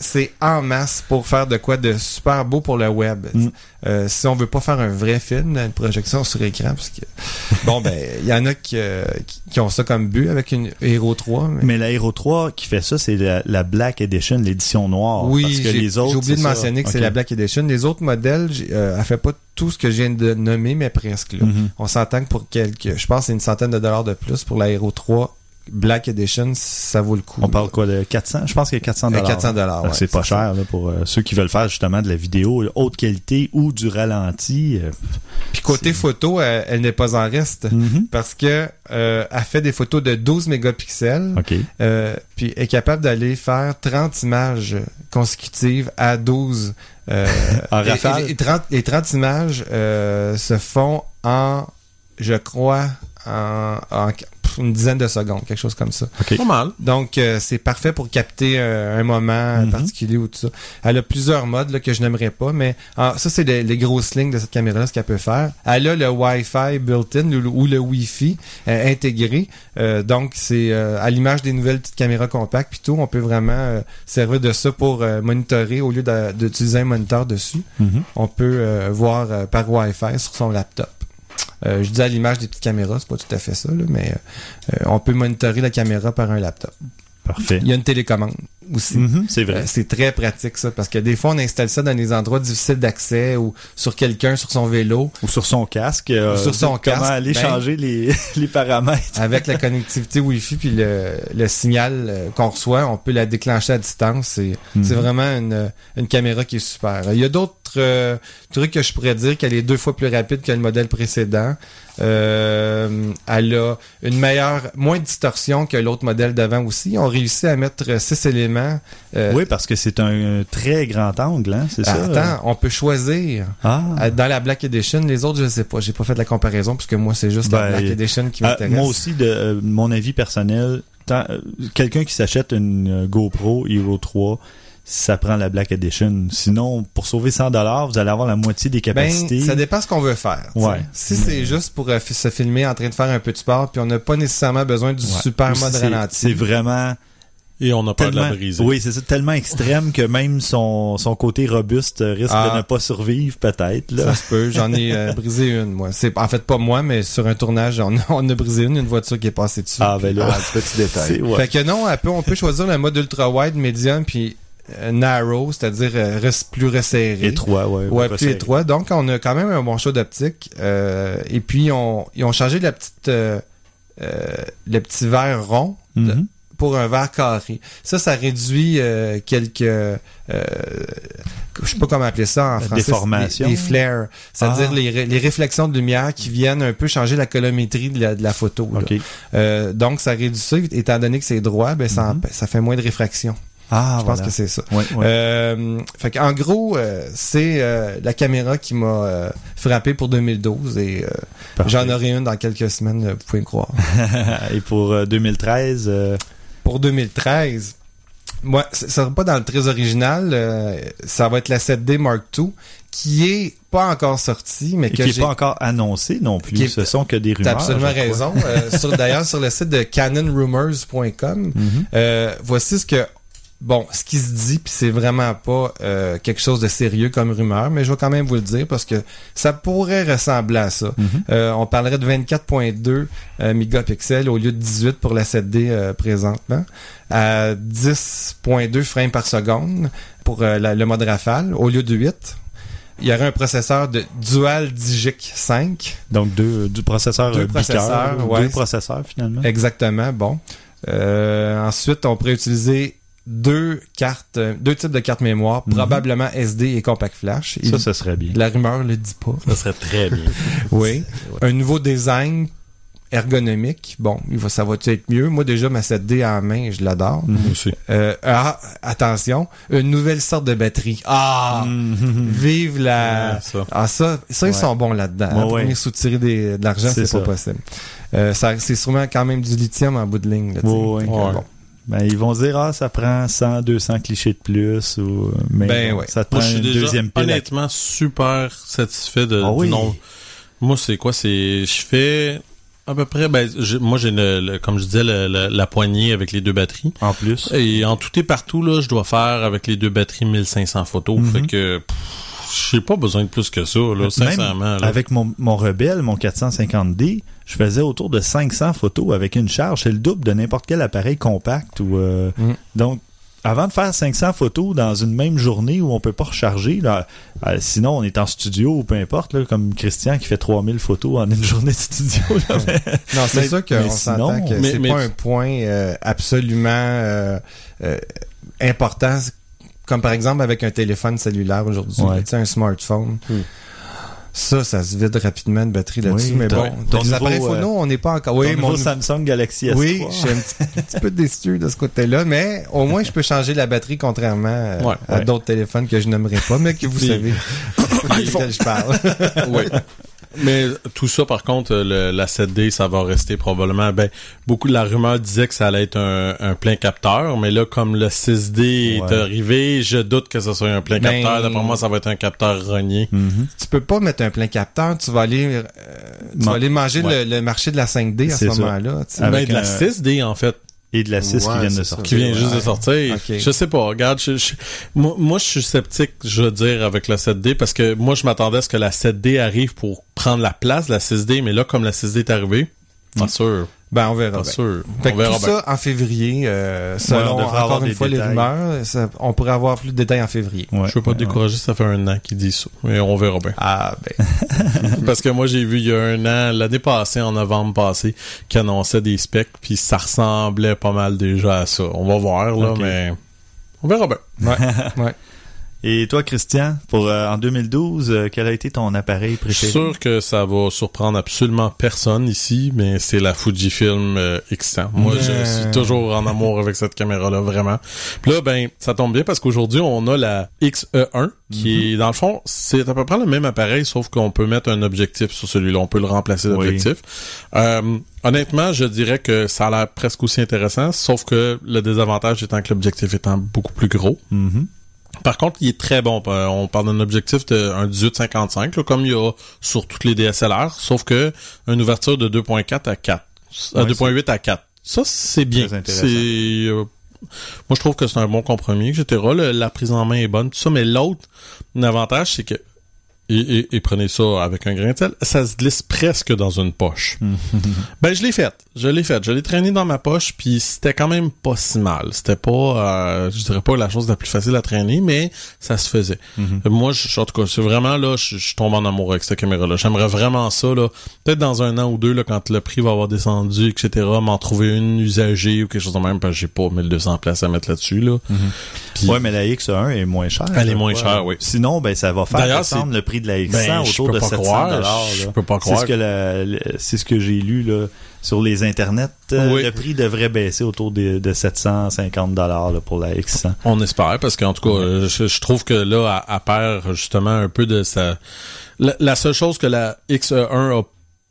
c'est- en masse pour faire de quoi de super beau pour le web. Mm. Euh, si on veut pas faire un vrai film, une projection sur écran, parce que bon ben il y en a qui, euh, qui, qui ont ça comme but avec une Hero 3. Mais, Mais la Hero 3 qui fait ça, c'est la, la Black Edition, l'édition noire. oui, parce que j'ai les autres, j'ai oublié de ça. mentionner que c'est la Black Edition. Les autres modèles, euh, elle fait pas tout ce que je viens de nommer, mais presque. Là. Mhm. On s'entend que pour quelques, je pense, c'est une centaine de dollars de plus pour la Hero 3 Black Edition, ça vaut le coup. On parle quoi de 400 Je pense qu'il y a 400 Euh, dollars. 400 dollars. c'est pas cher là, pour euh, ceux qui veulent faire justement de la vidéo haute qualité ou du ralenti. euh, Puis côté photo, elle, elle n'est pas en reste. mhm. parce que euh, elle fait des photos de 12 mégapixels, OK. euh, puis est capable d'aller faire 30 images consécutives à 12. Euh, En rafale? et, et 30, les 30 images se font en, je crois, en, une dizaine de secondes, quelque chose comme ça. Pas mal. Donc, euh, c'est parfait pour capter euh, un moment Mhm. particulier ou tout ça. Elle a plusieurs modes là, que je n'aimerais pas, mais ah, ça, c'est les, les grosses lignes de cette caméra-là, ce qu'elle peut faire. Elle a le Wi-Fi built-in ou, le- ou le Wi-Fi euh, intégré. Euh, donc, c'est euh, à l'image des nouvelles petites caméras compactes puis tout, on peut vraiment euh, servir de ça pour euh, monitorer au lieu de- d'utiliser un moniteur dessus. Mhm. On peut euh, voir euh, par Wi-Fi sur son laptop. Euh, je dis à l'image des petites caméras, c'est pas tout à fait ça, là, mais euh, on peut monitorer la caméra par un laptop. Parfait. Il y a une télécommande aussi. Mhm, c'est vrai. Euh, c'est très pratique ça parce que des fois on installe ça dans des endroits difficiles d'accès ou sur quelqu'un sur son vélo Ou sur son casque. euh, Sur son comment casque, aller ben- changer les, les paramètres. avec la connectivité Wi-Fi puis le, le signal qu'on reçoit, on peut la déclencher à distance. C'est Mhm. c'est vraiment une, une caméra qui est super. Il y a d'autres euh, trucs que je pourrais dire qu'elle est deux fois plus rapide que le modèle précédent. Euh, elle a une meilleure, moins de distorsion que l'autre modèle d'avant aussi. On réussit à mettre six éléments. Euh, Oui, parce que c'est un très grand angle, hein, c'est ça? Attends, on peut choisir. Ah. Dans la Black Edition, les autres, je sais pas. J'ai pas fait de la comparaison puisque moi, c'est juste la Ben, Black Edition qui m'intéresse. moi aussi, de mon avis personnel, quelqu'un qui s'achète une GoPro Hero 3, ça prend la Black Edition. Sinon, pour sauver 100 dollars, vous allez avoir la moitié des Ben, capacités. ça dépend ce qu'on veut faire. Ouais. Si c'est juste pour euh, se filmer en train de faire un peu de sport, puis on n'a pas nécessairement besoin du Ouais. super Ou mode c'est- ralenti. C'est vraiment Et on a peur de la briser. oui, c'est ça, tellement extrême que même son, son côté robuste risque Ah. de ne pas survivre, peut-être. Ça se peut. J'en ai euh, brisé une, moi. C'est en fait pas moi, mais sur un tournage, on, a- on a brisé une, une voiture qui est passée dessus. Ah, ben là, Ah, petit détail. ouais. Fait que non, elle peut- on peut choisir le mode ultra wide, médium, puis narrow, c'est-à-dire euh, plus resserré. Étroit, ouais. Ouais, plus étroit. Donc, on a quand même un bon choix d'optique. Euh, et puis, on, ils ont changé la petite, euh, euh, le petit verre rond Mhm. pour un verre carré. Ça, ça réduit euh, quelques... Euh, je sais pas comment appeler ça en français. Des, des flares. C'est-à-dire Ah. les, ré- les réflexions de lumière qui viennent un peu changer la colorimétrie de la, de la photo. Euh, donc, ça réduit ça. Étant donné que c'est droit, ben, ça, Mhm. ça fait moins de réfraction. Ah, je pense que c'est ça. Ouais, ouais. Euh, fait en gros, euh, c'est euh, la caméra qui m'a frappé pour 2012 et j'en aurai une dans quelques semaines, vous pouvez me croire. Et pour euh, 2013, euh, pour 2013, moi, ça sera pas dans le très original, ça va être la 7D Mark II qui est pas encore sortie, mais et que qui n'est pas encore annoncé non plus. Qui est- Ce sont que des rumeurs. T'as absolument raison. Euh, D'ailleurs, sur le site de canonrumors.com, Mhm. euh, voici ce que bon, ce qui se dit, puis c'est vraiment pas euh, quelque chose de sérieux comme rumeur, mais je vais quand même vous le dire parce que ça pourrait ressembler à ça. Mhm. Euh, on parlerait de 24.2 euh, mégapixels au lieu de 18 pour la 7D euh, présentement, à 10.2 frames par seconde pour euh, la- le mode rafale au lieu de 8. Il y aurait un processeur de Dual Digic 5. Donc deux, deux processeurs Deux processeurs, ouais. deux processeurs finalement. Exactement, bon. Euh, ensuite, on pourrait utiliser deux cartes, euh, deux types de cartes mémoire, Mhm. probablement SD et Compact Flash. Et Ça, ça serait bien. La rumeur le dit pas. Ça serait très bien. Oui. Un nouveau design ergonomique. Bon, il va, ça va être mieux. Moi, déjà, ma 7D en main, je l'adore. Moi aussi. Euh, ah, attention, une nouvelle sorte de batterie. Ah! Mhm. Vive la... Ouais, ça. Ah, ça, ça ils sont bons là-dedans. Ouais, hein. Ouais. venir soutirer des- de l'argent, C'est pas possible. Euh, c'est sûrement quand même du lithium en bout de ligne. là, Ouais. bon. Ben, ils vont dire, ah, ça prend 100, 200 clichés de plus, ou, mais Ben bon, ouais. ça te Moi, prend je suis une déjà deuxième pile. honnêtement super satisfait de, Ah du nombre. Moi, c'est quoi? C'est, je fais à peu près, ben, moi, j'ai le, le- comme je disais, le- le- la poignée avec les deux batteries. En plus. Et en tout et partout, là, je dois faire avec les deux batteries 1500 photos. Mhm. Fait que, pff, j'ai pas besoin de plus que ça, là, sincèrement. Même là. avec mon, mon Rebelle, mon 450D, je faisais autour de 500 photos avec une charge. C'est le double de n'importe quel appareil compact. Ou, euh, Mhm. Donc, avant de faire 500 photos dans une même journée où on peut pas recharger, là, euh, sinon on est en studio ou peu importe, là, comme Christian qui fait 3000 photos en une journée de studio. là, mais- Non, c'est sûr qu'on s'entend que Mais- c'est mais- pas un point euh, absolument euh, euh, important, comme par exemple avec un téléphone cellulaire aujourd'hui, Ouais. tu sais, un smartphone. Hmm. Ça, ça se vide rapidement de batterie là-dessus, Oui, mais ton- bon, ton les appareils photo, euh, on n'est pas encore... Oui, mon Samsung Galaxy S3. oui, je suis un petit, un petit peu déçu de ce côté-là, mais au moins je peux changer la batterie contrairement euh, Ouais, à ouais. d'autres téléphones que je nommerai pas, mais que vous savez desquels je parle. oui. Mais tout ça, par contre, le- la 7D, ça va rester probablement. Ben, beaucoup de la rumeur disait que ça allait être un, un plein capteur, mais là, comme le 6D est arrivé, je doute que ce soit un plein Ben- capteur. D'après moi, ça va être un capteur rogné. Mhm. tu peux pas mettre un plein capteur, tu vas aller, euh, tu vas aller manger Ouais. le, le marché de la 5D à ce moment-là. tu sais. Avec ben, de la un- 6D, en fait, Et de la 6 qui viennent de sortir. qui vient juste de sortir. Je sais pas, regarde, je- je- moi, moi, je suis sceptique, je veux dire, avec la 7D, parce que moi, je m'attendais à ce que la 7D arrive pour prendre la place de la 6D, mais là, comme la 6D est arrivée, pas sûr, Ben, on verra pas bien. sûr. Fait On que verra tout bien. ça en février, euh, selon on devrait avoir encore une fois les rumeurs, ça- on pourrait avoir plus de détails en février. Ouais, Je veux pas te décourager, ça fait un an qu'ils disent ça. Mais on verra bien. Ah ben, Parce que moi, j'ai vu il y a un an, l'année passée, en novembre passé, qui annonçait des specs, puis ça ressemblait pas mal déjà à ça. On va voir, là, mais on verra bien. ouais, ouais. Et toi, Christian, pour euh, en 2012, euh, quel a été ton appareil Je suis préféré? sûr que ça va surprendre absolument personne ici, mais c'est la Fujifilm euh, X100. Moi, je suis toujours en amour avec cette caméra-là, vraiment. Puis là, ben, ça tombe bien parce qu'aujourd'hui, on a la XE1, qui est, dans le fond, c'est à peu près le même appareil, sauf qu'on peut mettre un objectif sur celui-là. On peut le remplacer Oui. d'objectif. Euh, honnêtement, je dirais que ça a l'air presque aussi intéressant, sauf que le désavantage étant que l'objectif étant beaucoup plus gros. Mhm. Par contre, il est très bon. Euh, On parle d'un objectif de un 18-55, là, comme il y a sur toutes les DSLR, sauf que une ouverture de 2.4 à 4. À Ouais, 2.8 à 4. Ça, c'est bien. C'est euh, moi je trouve que c'est un bon compromis, etc. Le- la prise en main est bonne, tout ça, mais l'autre avantage, c'est que et, et- et prenez ça avec un grain de sel, ça se glisse presque dans une poche. ben, je l'ai fait. Je l'ai fait. Je l'ai traîné dans ma poche, puis c'était quand même pas si mal. C'était pas, euh, je dirais pas la chose la plus facile à traîner, mais ça se faisait. Mhm. Euh, Moi, je, en tout cas, c'est vraiment là, je, je tombe en amour avec cette caméra-là. J'aimerais vraiment ça, là. Peut-être dans un an ou deux, là, quand le prix va avoir descendu, etc., m'en trouver une usagée ou quelque chose de même, parce que j'ai pas 1200 places à mettre là-dessus, là. Puis- Ouais, mais la X1 est moins chère. Elle est moins chère, oui. Sinon, ben, ça va faire descendre le prix de la X100 Ben, autour de pas 700 croire, je peux pas C'est croire. ce que c'est ce que j'ai lu, là, sur les internets. Euh, Oui. Le prix devrait baisser autour de, de 750 dollars, pour la X100. On espère, parce qu'en tout cas, euh, je, je trouve que là, à, à perd justement un peu de sa... La, la seule chose que la X1 a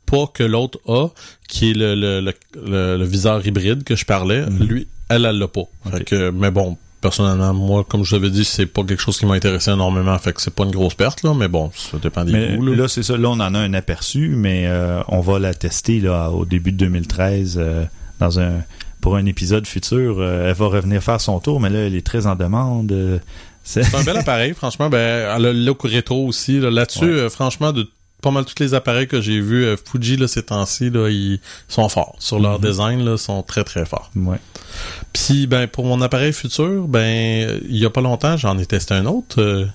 pas que l'autre a, qui est le, le, le, viseur hybride que je parlais, lui, elle, elle l'a pas. Fait que, mais bon, personnellement, moi, comme je l'avais dit, c'est pas quelque chose qui m'a intéressé énormément, fait que c'est pas une grosse perte, là, mais bon, ça dépend des Mais goûts, là. là, c'est ça. Là, on en a un aperçu, mais euh, on va la tester là, au début de 2013 euh, dans un pour un épisode futur. Euh, elle va revenir faire son tour, mais là, elle est très en demande. Euh, c'est- un bel appareil, franchement. Ben, elle a le look rétro aussi. là. Là-dessus, Ouais. euh, franchement, de pas mal tous les appareils que j'ai vus, euh, Fuji, là, ces temps-ci, là, ils sont forts. Sur leur Mhm. design, là, sont très, très forts. ouais. Puis, ben, pour mon appareil futur, ben, il y a pas longtemps, j'en ai testé un autre, euh,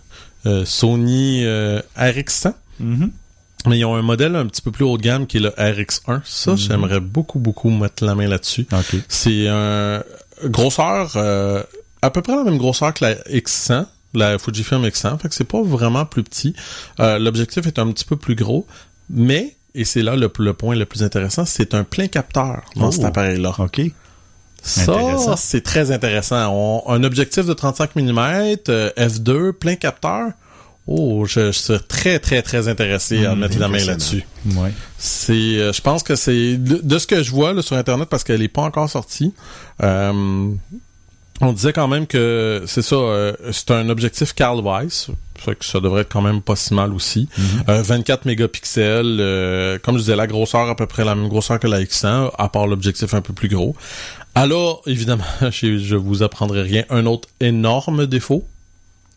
euh, Sony euh, RX100. Mhm. Mais ils ont un modèle un petit peu plus haut de gamme qui est le RX1. Ça, Mhm. j'aimerais beaucoup, beaucoup mettre la main là-dessus. C'est un grosseur à peu près la même grosseur que la X100, la Fujifilm X100, fait que c'est pas vraiment plus petit. Euh, L'objectif est un petit peu plus gros, mais et c'est là le, le point le plus intéressant, c'est un plein capteur dans Oh. cet appareil-là. OK. Ça, c'est très intéressant. On- un objectif de 35 mm, euh, f2, plein capteur. Oh, je, je serais très, très, très intéressé à Mhm. mettre la main là-dessus. Ouais. C'est, euh, je pense que c'est de, de ce que je vois là, sur internet parce qu'elle est pas encore sortie. euh, on disait quand même que c'est ça, euh, c'est un objectif Carl Weiss, fait que ça devrait être quand même pas si mal aussi. Euh, 24 mégapixels, euh, comme je disais, la grosseur à peu près la même grosseur que la X100, à part l'objectif un peu plus gros. Alors, évidemment, je, je vous apprendrai rien. Un autre énorme défaut,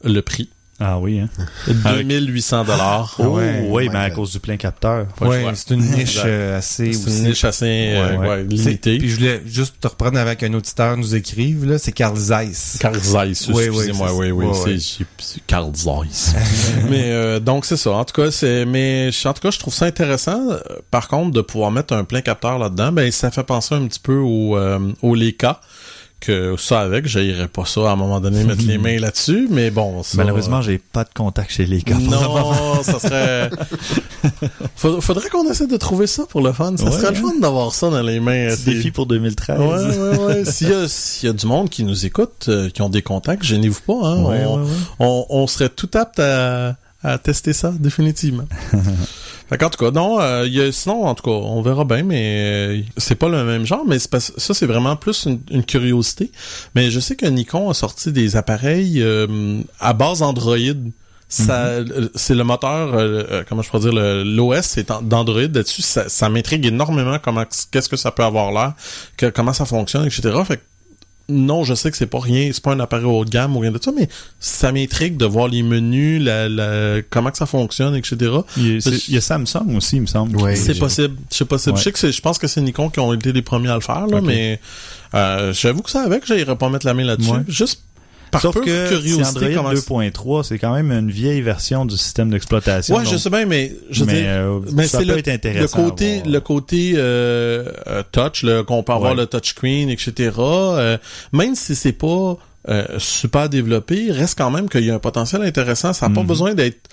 le prix. Ah oui, hein? 2800 dollars. Oh, ouais, oui, mais à God. cause du plein capteur. Choix. c'est une niche euh, assez C'est une niche assez euh, Ouais, ouais, C'est- limitée. Puis je voulais juste te reprendre avec un auditeur nous écrive, là, c'est Carl Zeiss. Carl Zeiss, Oui, oui, excusez-moi, oui, oui, ouais, c'est Carl Zeiss. mais euh, donc c'est ça. En tout cas, c'est mais je- en tout cas, je trouve ça intéressant. euh, Par contre, de pouvoir mettre un plein capteur là-dedans, ben ça fait penser un petit peu au euh, au Leica que ça avec, j'irais pas ça à un moment donné mettre les mains là-dessus, mais bon, ça, Malheureusement, j'ai pas de contact chez les gars. non, ça serait. Faudrait, qu'on essaie de trouver ça pour le fun. Ça Ouais, serait le fun d'avoir ça dans les mains. Petit défi pour 2013. Ouais, ouais, ouais. S'il y a, s'il y a du monde qui nous écoute, euh, qui ont des contacts, gênez-vous pas, hein. Ouais. On, on serait tout apte à, à tester ça, définitivement. fait qu'en tout cas, non, euh, y a, sinon, en tout cas, on verra bien, mais euh, c'est pas le même genre, mais ça, c'est vraiment plus une, une curiosité. Mais je sais que Nikon a sorti des appareils euh, à base Android. Ça, euh, c'est le moteur, euh, euh, comment je pourrais dire, l'OS c'est en- d'Android là-dessus. Ça, ça m'intrigue énormément comment, qu'est-ce que ça peut avoir l'air, comment ça fonctionne, etc. Fait que, non, je sais que c'est pas rien, c'est pas un appareil haut de gamme ou rien de ça, mais ça m'intrigue de voir les menus, la, la, comment que ça fonctionne, etc. Il y, a, c'est- il y a Samsung aussi, il me semble. Ouais. qui- C'est possible, c'est possible. Ouais. Je sais que c'est, je pense que c'est Nikon qui ont été les premiers à le faire, là, mais euh, j'avoue que ça avec, j'irais pas mettre la main là-dessus. Ouais. Juste par Sauf que curiosité. comment- Android 2.3, c'est quand même une vieille version du système d'exploitation. Ouais, je sais bien, mais je mais, euh, mais ça peut le, être intéressant. le côté, le côté euh, euh, touch, qu'on peut avoir Ouais. le touchscreen, etc. euh, même si c'est pas euh, super développé, reste quand même qu'il y a un potentiel intéressant. Ça n'a pas Mhm. besoin d'être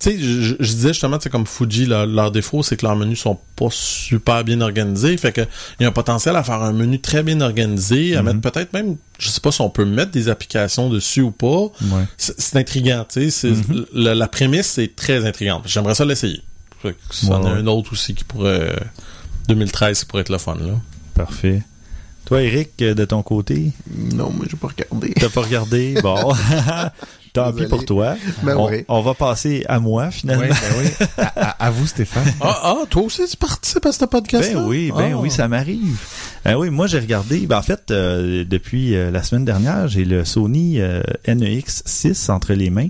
tu sais, je, disais justement, c'est comme Fuji, leur, leur défaut, c'est que leurs menus sont pas super bien organisés. Fait que il y a un potentiel à faire un menu très bien organisé, à Mhm. mettre peut-être même, je sais pas si on peut mettre des applications dessus ou pas. Ouais. C'est c'est intriguant, tu sais. c'est- Mhm. la, la prémisse est très intrigante. J'aimerais ça l'essayer. Fait que Ça en Ouais, a un autre aussi qui pourrait... 2013 qui pourrait être le fun, là. Parfait. Toi, Eric, de ton côté, Non, moi, j'ai pas regardé. t'as pas regardé? Bon. Tant pis pour toi. Ben on, oui. on va passer à moi, finalement. Ben oui. À, à- à vous, Stéphane. Ah, ah, toi aussi, tu participes à ce podcast Ben oui, ben oui, ça m'arrive. Ben oui, moi j'ai regardé. Ben en fait, euh, depuis euh, la semaine dernière, j'ai le Sony euh, NEX 6 entre les mains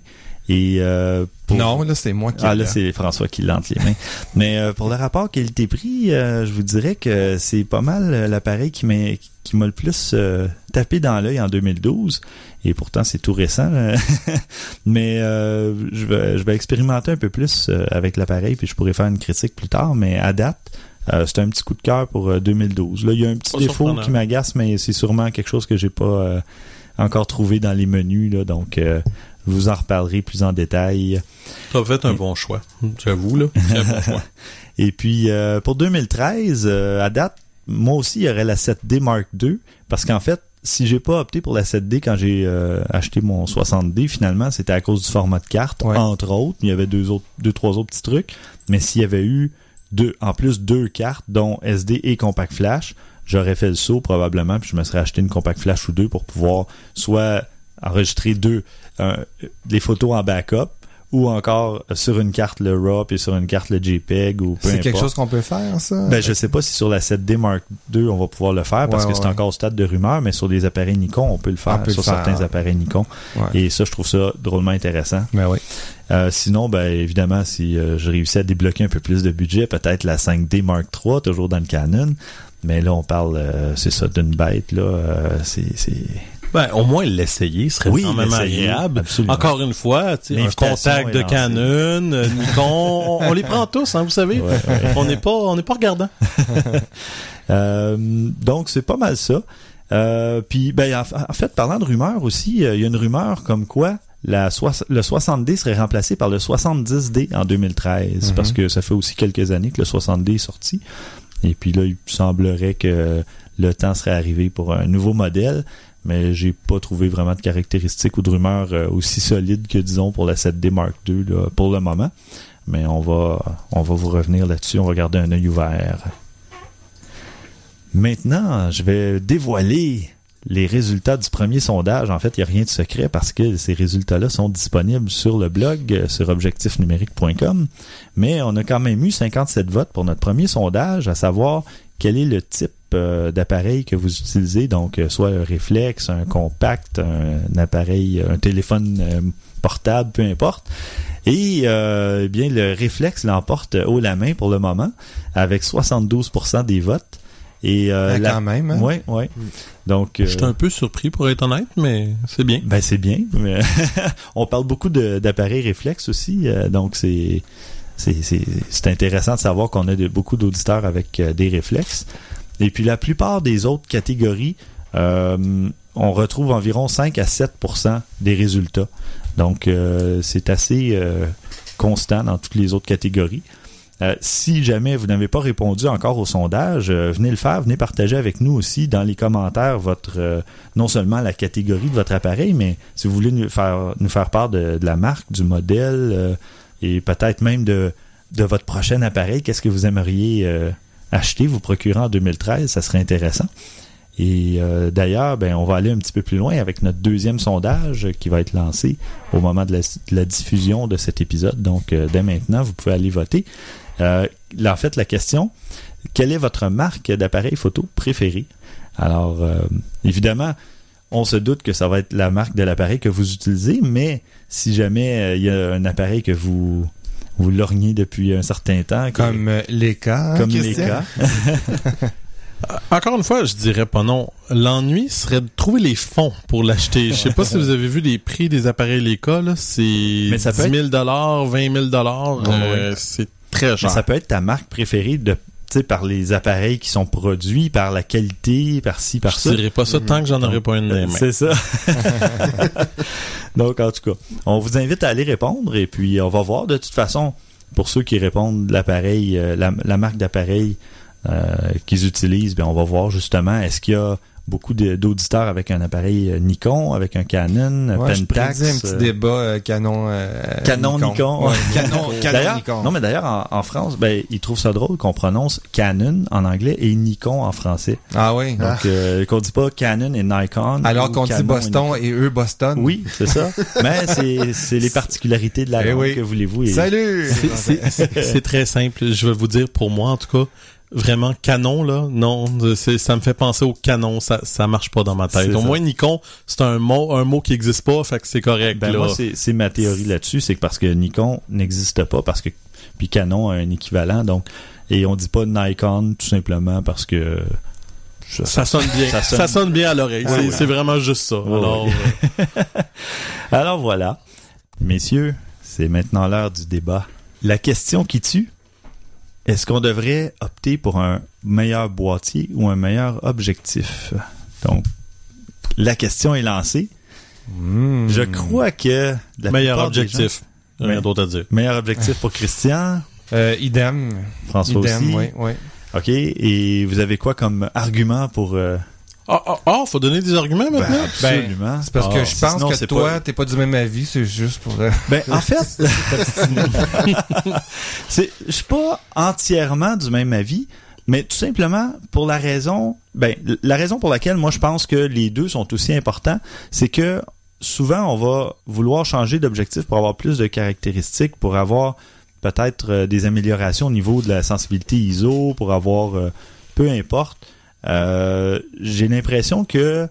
Et euh, pour- Non, là, c'est moi qui. ah là, c'est François qui lente les mains. Mais euh, pour le rapport qualité-prix, euh, je vous dirais que c'est pas mal l'appareil qui m'a qui m'a le plus euh, tapé dans l'œil en 2012. Et pourtant, c'est tout récent. mais euh, je, vais, je vais expérimenter un peu plus euh, avec l'appareil, puis je pourrais faire une critique plus tard. Mais à date, euh, c'est un petit coup de cœur pour euh, 2012. Là, il y a un petit Pas défaut surprenant. qui m'agace, mais c'est sûrement quelque chose que j'ai pas euh, encore trouvé dans les menus. Là, donc, vous en reparlerai plus en détail. T'as fait un bon choix. J'avoue, là. Bon choix. Et puis pour 2013, euh, à date, moi aussi, il y aurait la 7D Mark II. Parce qu'en fait, si j'ai pas opté pour la 7D quand j'ai euh, acheté mon 60D, finalement, c'était à cause du format de carte, Ouais. entre autres. Il y avait deux autres, deux, trois autres petits trucs. Mais s'il y avait eu deux, en plus deux cartes, dont SD et Compact Flash, j'aurais fait le saut probablement, puis je me serais acheté une Compact Flash ou deux pour pouvoir soit enregistrer deux, un- les photos en backup, ou encore sur une carte le RAW et sur une carte le JPEG ou peu C'est quelque chose qu'on peut faire, ça? Ben, je sais pas si sur la 7D Mark II, on va pouvoir le faire parce Ouais, que c'est encore au stade de rumeur, mais sur des appareils Nikon, on peut le faire peut sur le faire, certains appareils Nikon. Ouais. Et ça, je trouve ça drôlement intéressant. Ben oui. Euh, sinon, ben évidemment, si euh, je réussis à débloquer un peu plus de budget, peut-être la 5D Mark III, toujours dans le Canon. Mais là, on parle, euh, c'est ça, d'une bête, là. euh, c'est, c'est... Ben, au moins l'essayer serait Oui, quand même agréable. absolument. Encore une fois, un contact de. Canon, euh, Nikon, on, on les prend tous, hein, vous savez. Ouais, ouais. On n'est pas, on n'est pas regardant. Euh, donc, c'est pas mal ça. Euh, puis, ben, en, fait, parlant de rumeurs aussi, euh, il y a une rumeur comme quoi la le 60D serait remplacé par le 70D en 2013, Mhm. parce que ça fait aussi quelques années que le 60D est sorti. Et puis là, il semblerait que le temps serait arrivé pour un nouveau modèle, mais j'ai pas trouvé vraiment de caractéristiques ou de rumeurs euh, aussi solides que, disons, pour la 7D Mark II pour le moment. Mais on va, on va vous revenir là-dessus, on va garder un œil ouvert. Maintenant, je vais dévoiler les résultats du premier sondage. En fait, il n'y a rien de secret parce que ces résultats-là sont disponibles sur le blog, euh, sur objectifnumérique.com. Mais on a quand même eu 57 votes pour notre premier sondage, à savoir quel est le type euh, d'appareil que vous utilisez? Donc, euh, soit un réflexe, un compact, un, appareil, un téléphone euh, portable, peu importe. Et euh, eh bien, le réflexe l'emporte haut la main pour le moment, avec 72% des votes. Et euh, Ah, la- quand même, hein? Ouais, ouais. Donc, euh, J'étais un peu surpris pour être honnête, mais c'est bien. ben c'est bien. Mais on parle beaucoup d'appareils réflexes aussi, euh, donc c'est c'est intéressant de savoir qu'on a beaucoup d'auditeurs avec euh, des réflexes. Et puis la plupart des autres catégories, euh, on retrouve environ 5 à 7% des résultats. Donc euh, c'est assez constant dans toutes les autres catégories. Si jamais vous n'avez pas répondu encore au sondage, venez le faire, venez partager avec nous aussi dans les commentaires votre non seulement la catégorie de votre appareil, mais si vous voulez nous faire nous faire part de, la marque, du modèle et peut-être même de votre prochain appareil, qu'est-ce que vous aimeriez euh, acheter, vous procurer en 2013, ça serait intéressant. Et euh, d'ailleurs, ben, on va aller un petit peu plus loin avec notre deuxième sondage qui va être lancé au moment de la, diffusion de cet épisode. Donc, euh, dès maintenant, vous pouvez aller voter. En fait, la question, quelle est votre marque d'appareil photo préférée? Alors, évidemment, on se doute que ça va être la marque de l'appareil que vous utilisez, mais si jamais euh, il y a un appareil que vous vous lorgnez depuis un certain temps, Comme euh, les cas. hein, comme les cas, Encore une fois, je dirais pas non. L'ennui serait de trouver les fonds pour l'acheter. Je sais pas si vous avez vu les prix des appareils Leica, là. C'est 10 Mais ça peut 000 20 000 euh, C'est très Mais cher. ça peut être ta marque préférée de par les appareils qui sont produits, par la qualité, par ci, par Je ça. dirais pas ça tant que j'en aurais pas une mains. C'est ça. Donc, en tout cas, on vous invite à aller répondre et puis on va voir. De toute façon, pour ceux qui répondent l'appareil, euh, la, la marque d'appareil euh, qu'ils utilisent, ben on va voir justement est-ce qu'il y a beaucoup d'auditeurs avec un appareil euh, Nikon, avec un Canon, Ouais, je Pentax. prédis un petit euh, débat euh, Canon euh, Canon Nikon. Ouais, Canon, Nikon. non mais d'ailleurs en, en France, ben ils trouvent ça drôle qu'on prononce Canon en anglais et Nikon en français. Ah oui. Donc euh, qu'on dit pas Canon et Nikon. Alors qu'on dit et Boston et eux Boston. Oui, c'est ça. mais c'est c'est les particularités de la Eh langue oui. que voulez-vous. et- Salut! C'est très simple. Je vais vous dire pour moi, en tout cas, vraiment Canon là, non, ça me fait penser au Canon, ça ça marche pas dans ma tête. Au ça. moins Nikon, c'est un mot un mot qui existe pas, fait que c'est correct Ben là. moi, c'est ma théorie là-dessus, c'est que parce que Nikon n'existe pas, parce que puis Canon a un équivalent, donc et on dit pas Nikon tout simplement parce que ça sonne bien. Ça Ça sonne- bien à l'oreille. C'est vraiment juste ça. Alors voilà, messieurs, c'est maintenant l'heure du débat. La question qui tue, est-ce qu'on devrait opter pour un meilleur boîtier ou un meilleur objectif? Donc, la question est lancée. Hmm. Je crois que la meilleur objectif. gens- Rien d'autre à dire. Meilleur objectif pour Christian, Euh, idem. François idem, aussi. oui, oui. OK. Et vous avez quoi comme argument pour... euh, Ah, ah, ah, faut donner des arguments maintenant? absolument. C'est parce Ah, que je pense sinon, que c'est toi, pas- t'es pas du même avis, c'est juste pour... euh, Ben, en fait, c'est, je suis pas entièrement du même avis, mais tout simplement pour la raison, ben, la raison pour laquelle moi je pense que les deux sont aussi importants, c'est que souvent on va vouloir changer d'objectif pour avoir plus de caractéristiques, pour avoir peut-être euh, des améliorations au niveau de la sensibilité ISO, pour avoir euh, peu importe. Euh, j'ai l'impression que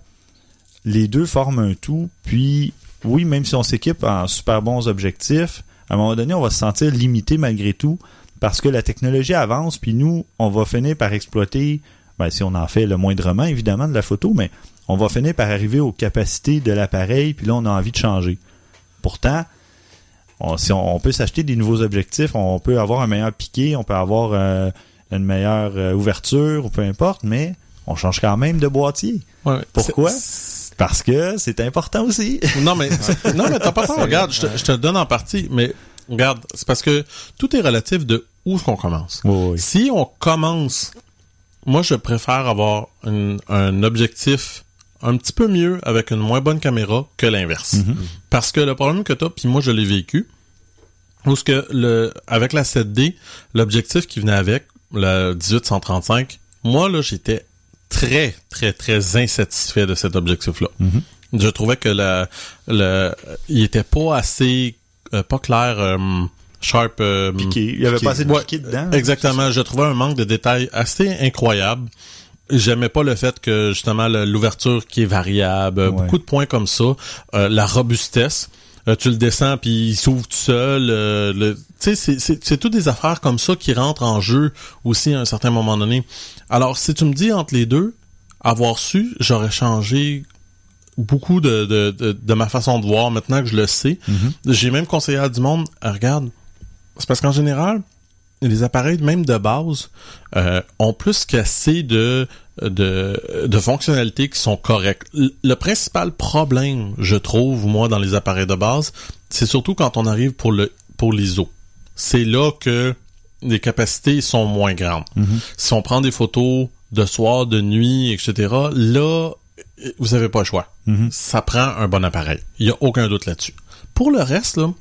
les deux forment un tout, puis oui, même si on s'équipe en super bons objectifs, à un moment donné, on va se sentir limité malgré tout parce que la technologie avance, puis nous, on va finir par exploiter, ben, si on en fait le moindrement, évidemment, de la photo, mais on va finir par arriver aux capacités de l'appareil, puis là, on a envie de changer. Pourtant, on, si on, peut s'acheter des nouveaux objectifs, on peut avoir un meilleur piqué, on peut avoir euh, une meilleure euh, ouverture, ou peu importe, mais on change quand même de boîtier. Ouais. Pourquoi? Parce que c'est important aussi. Non, mais, non, mais t'as pas tort. Regarde, je te, je te le donne en partie, mais regarde, c'est parce que tout est relatif de où qu'on commence. Oui, oui. Si on commence, moi, je préfère avoir un, un objectif un petit peu mieux avec une moins bonne caméra que l'inverse. Parce que le problème que t'as, puis moi, je l'ai vécu, où ce que le, avec la 7D, l'objectif qui venait avec, le 1835, moi, là, j'étais très, très, très insatisfait de cet objectif-là. Je trouvais que le, le, il était pas assez, euh, pas clair, euh, sharp, euh, Piqué. Il y avait pas assez de Ouais, piqué dedans. Exactement. Je trouvais un manque de détails assez incroyable. J'aimais pas le fait que justement l'ouverture qui est variable, Ouais. beaucoup de points comme ça, la robustesse. Euh, tu le descends puis il s'ouvre tout seul. euh, le- tu sais, c'est- toutes des affaires comme ça qui rentrent en jeu aussi à un certain moment donné. Alors si tu me dis entre les deux, avoir su, j'aurais changé beaucoup de, de, de, de ma façon de voir maintenant que je le sais. J'ai même conseillé à du monde, euh, regarde, c'est parce qu'en général, les appareils, même de base, euh, ont plus qu'assez de, de, de fonctionnalités qui sont correctes. Le, le principal problème, je trouve, moi, dans les appareils de base, c'est surtout quand on arrive pour le pour l'ISO. C'est là que les capacités sont moins grandes. Si on prend des photos de soir, de nuit, etc., là, vous avez pas le choix. Mhm. Ça prend un bon appareil. Il y a aucun doute là-dessus. Pour le reste, là,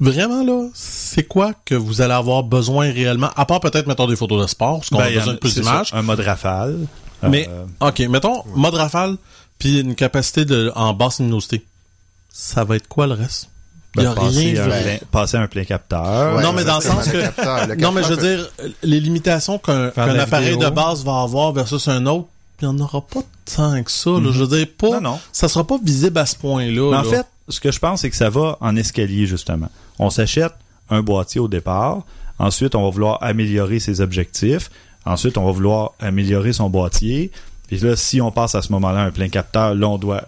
vraiment, là, c'est quoi que vous allez avoir besoin réellement? À part peut-être, mettons, des photos de sport, parce qu'on Ben, a besoin de plus d'images. Un mode rafale. Mais, Euh, OK, mettons, mode rafale, puis une capacité de, en basse luminosité. Ça va être quoi le reste? Il y a ben, passer, rien. un de- plein, passer un plein capteur. Ouais, non, mais dans le sens que... le capteur, le non, mais je veux dire, les limitations qu'un appareil vidéo. de base va avoir versus un autre, il n'y en aura pas tant que ça. là. Je veux dire, pas... Non, non. Ça sera pas visible à ce point-là. Mais en là. fait, ce que je pense, c'est que ça va en escalier, justement. On s'achète un boîtier au départ. Ensuite, on va vouloir améliorer ses objectifs. Ensuite, on va vouloir améliorer son boîtier. Puis là, si on passe à ce moment-là un plein capteur, là, on doit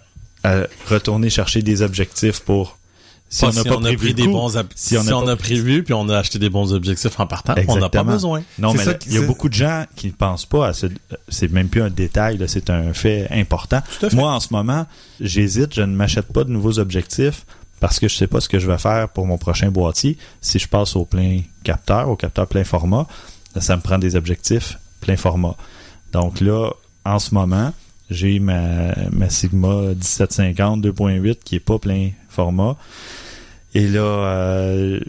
euh, retourner chercher des objectifs pour... Si on pas pris des coup, bons si a prévu puis on a acheté des bons objectifs en partant, on n'a pas besoin. Non, mais il y a beaucoup de gens qui ne pensent pas à ce. C'est même plus un détail, là, c'est un fait important. Tout à fait. Moi, en ce moment, j'hésite, je ne m'achète pas de nouveaux objectifs parce que je sais pas ce que je vais faire pour mon prochain boîtier. Si je passe au plein capteur, au capteur plein format, ça me prend des objectifs plein format. Donc là, en ce moment, j'ai ma, ma Sigma 1750 2.8 qui est pas plein format. Et là, euh,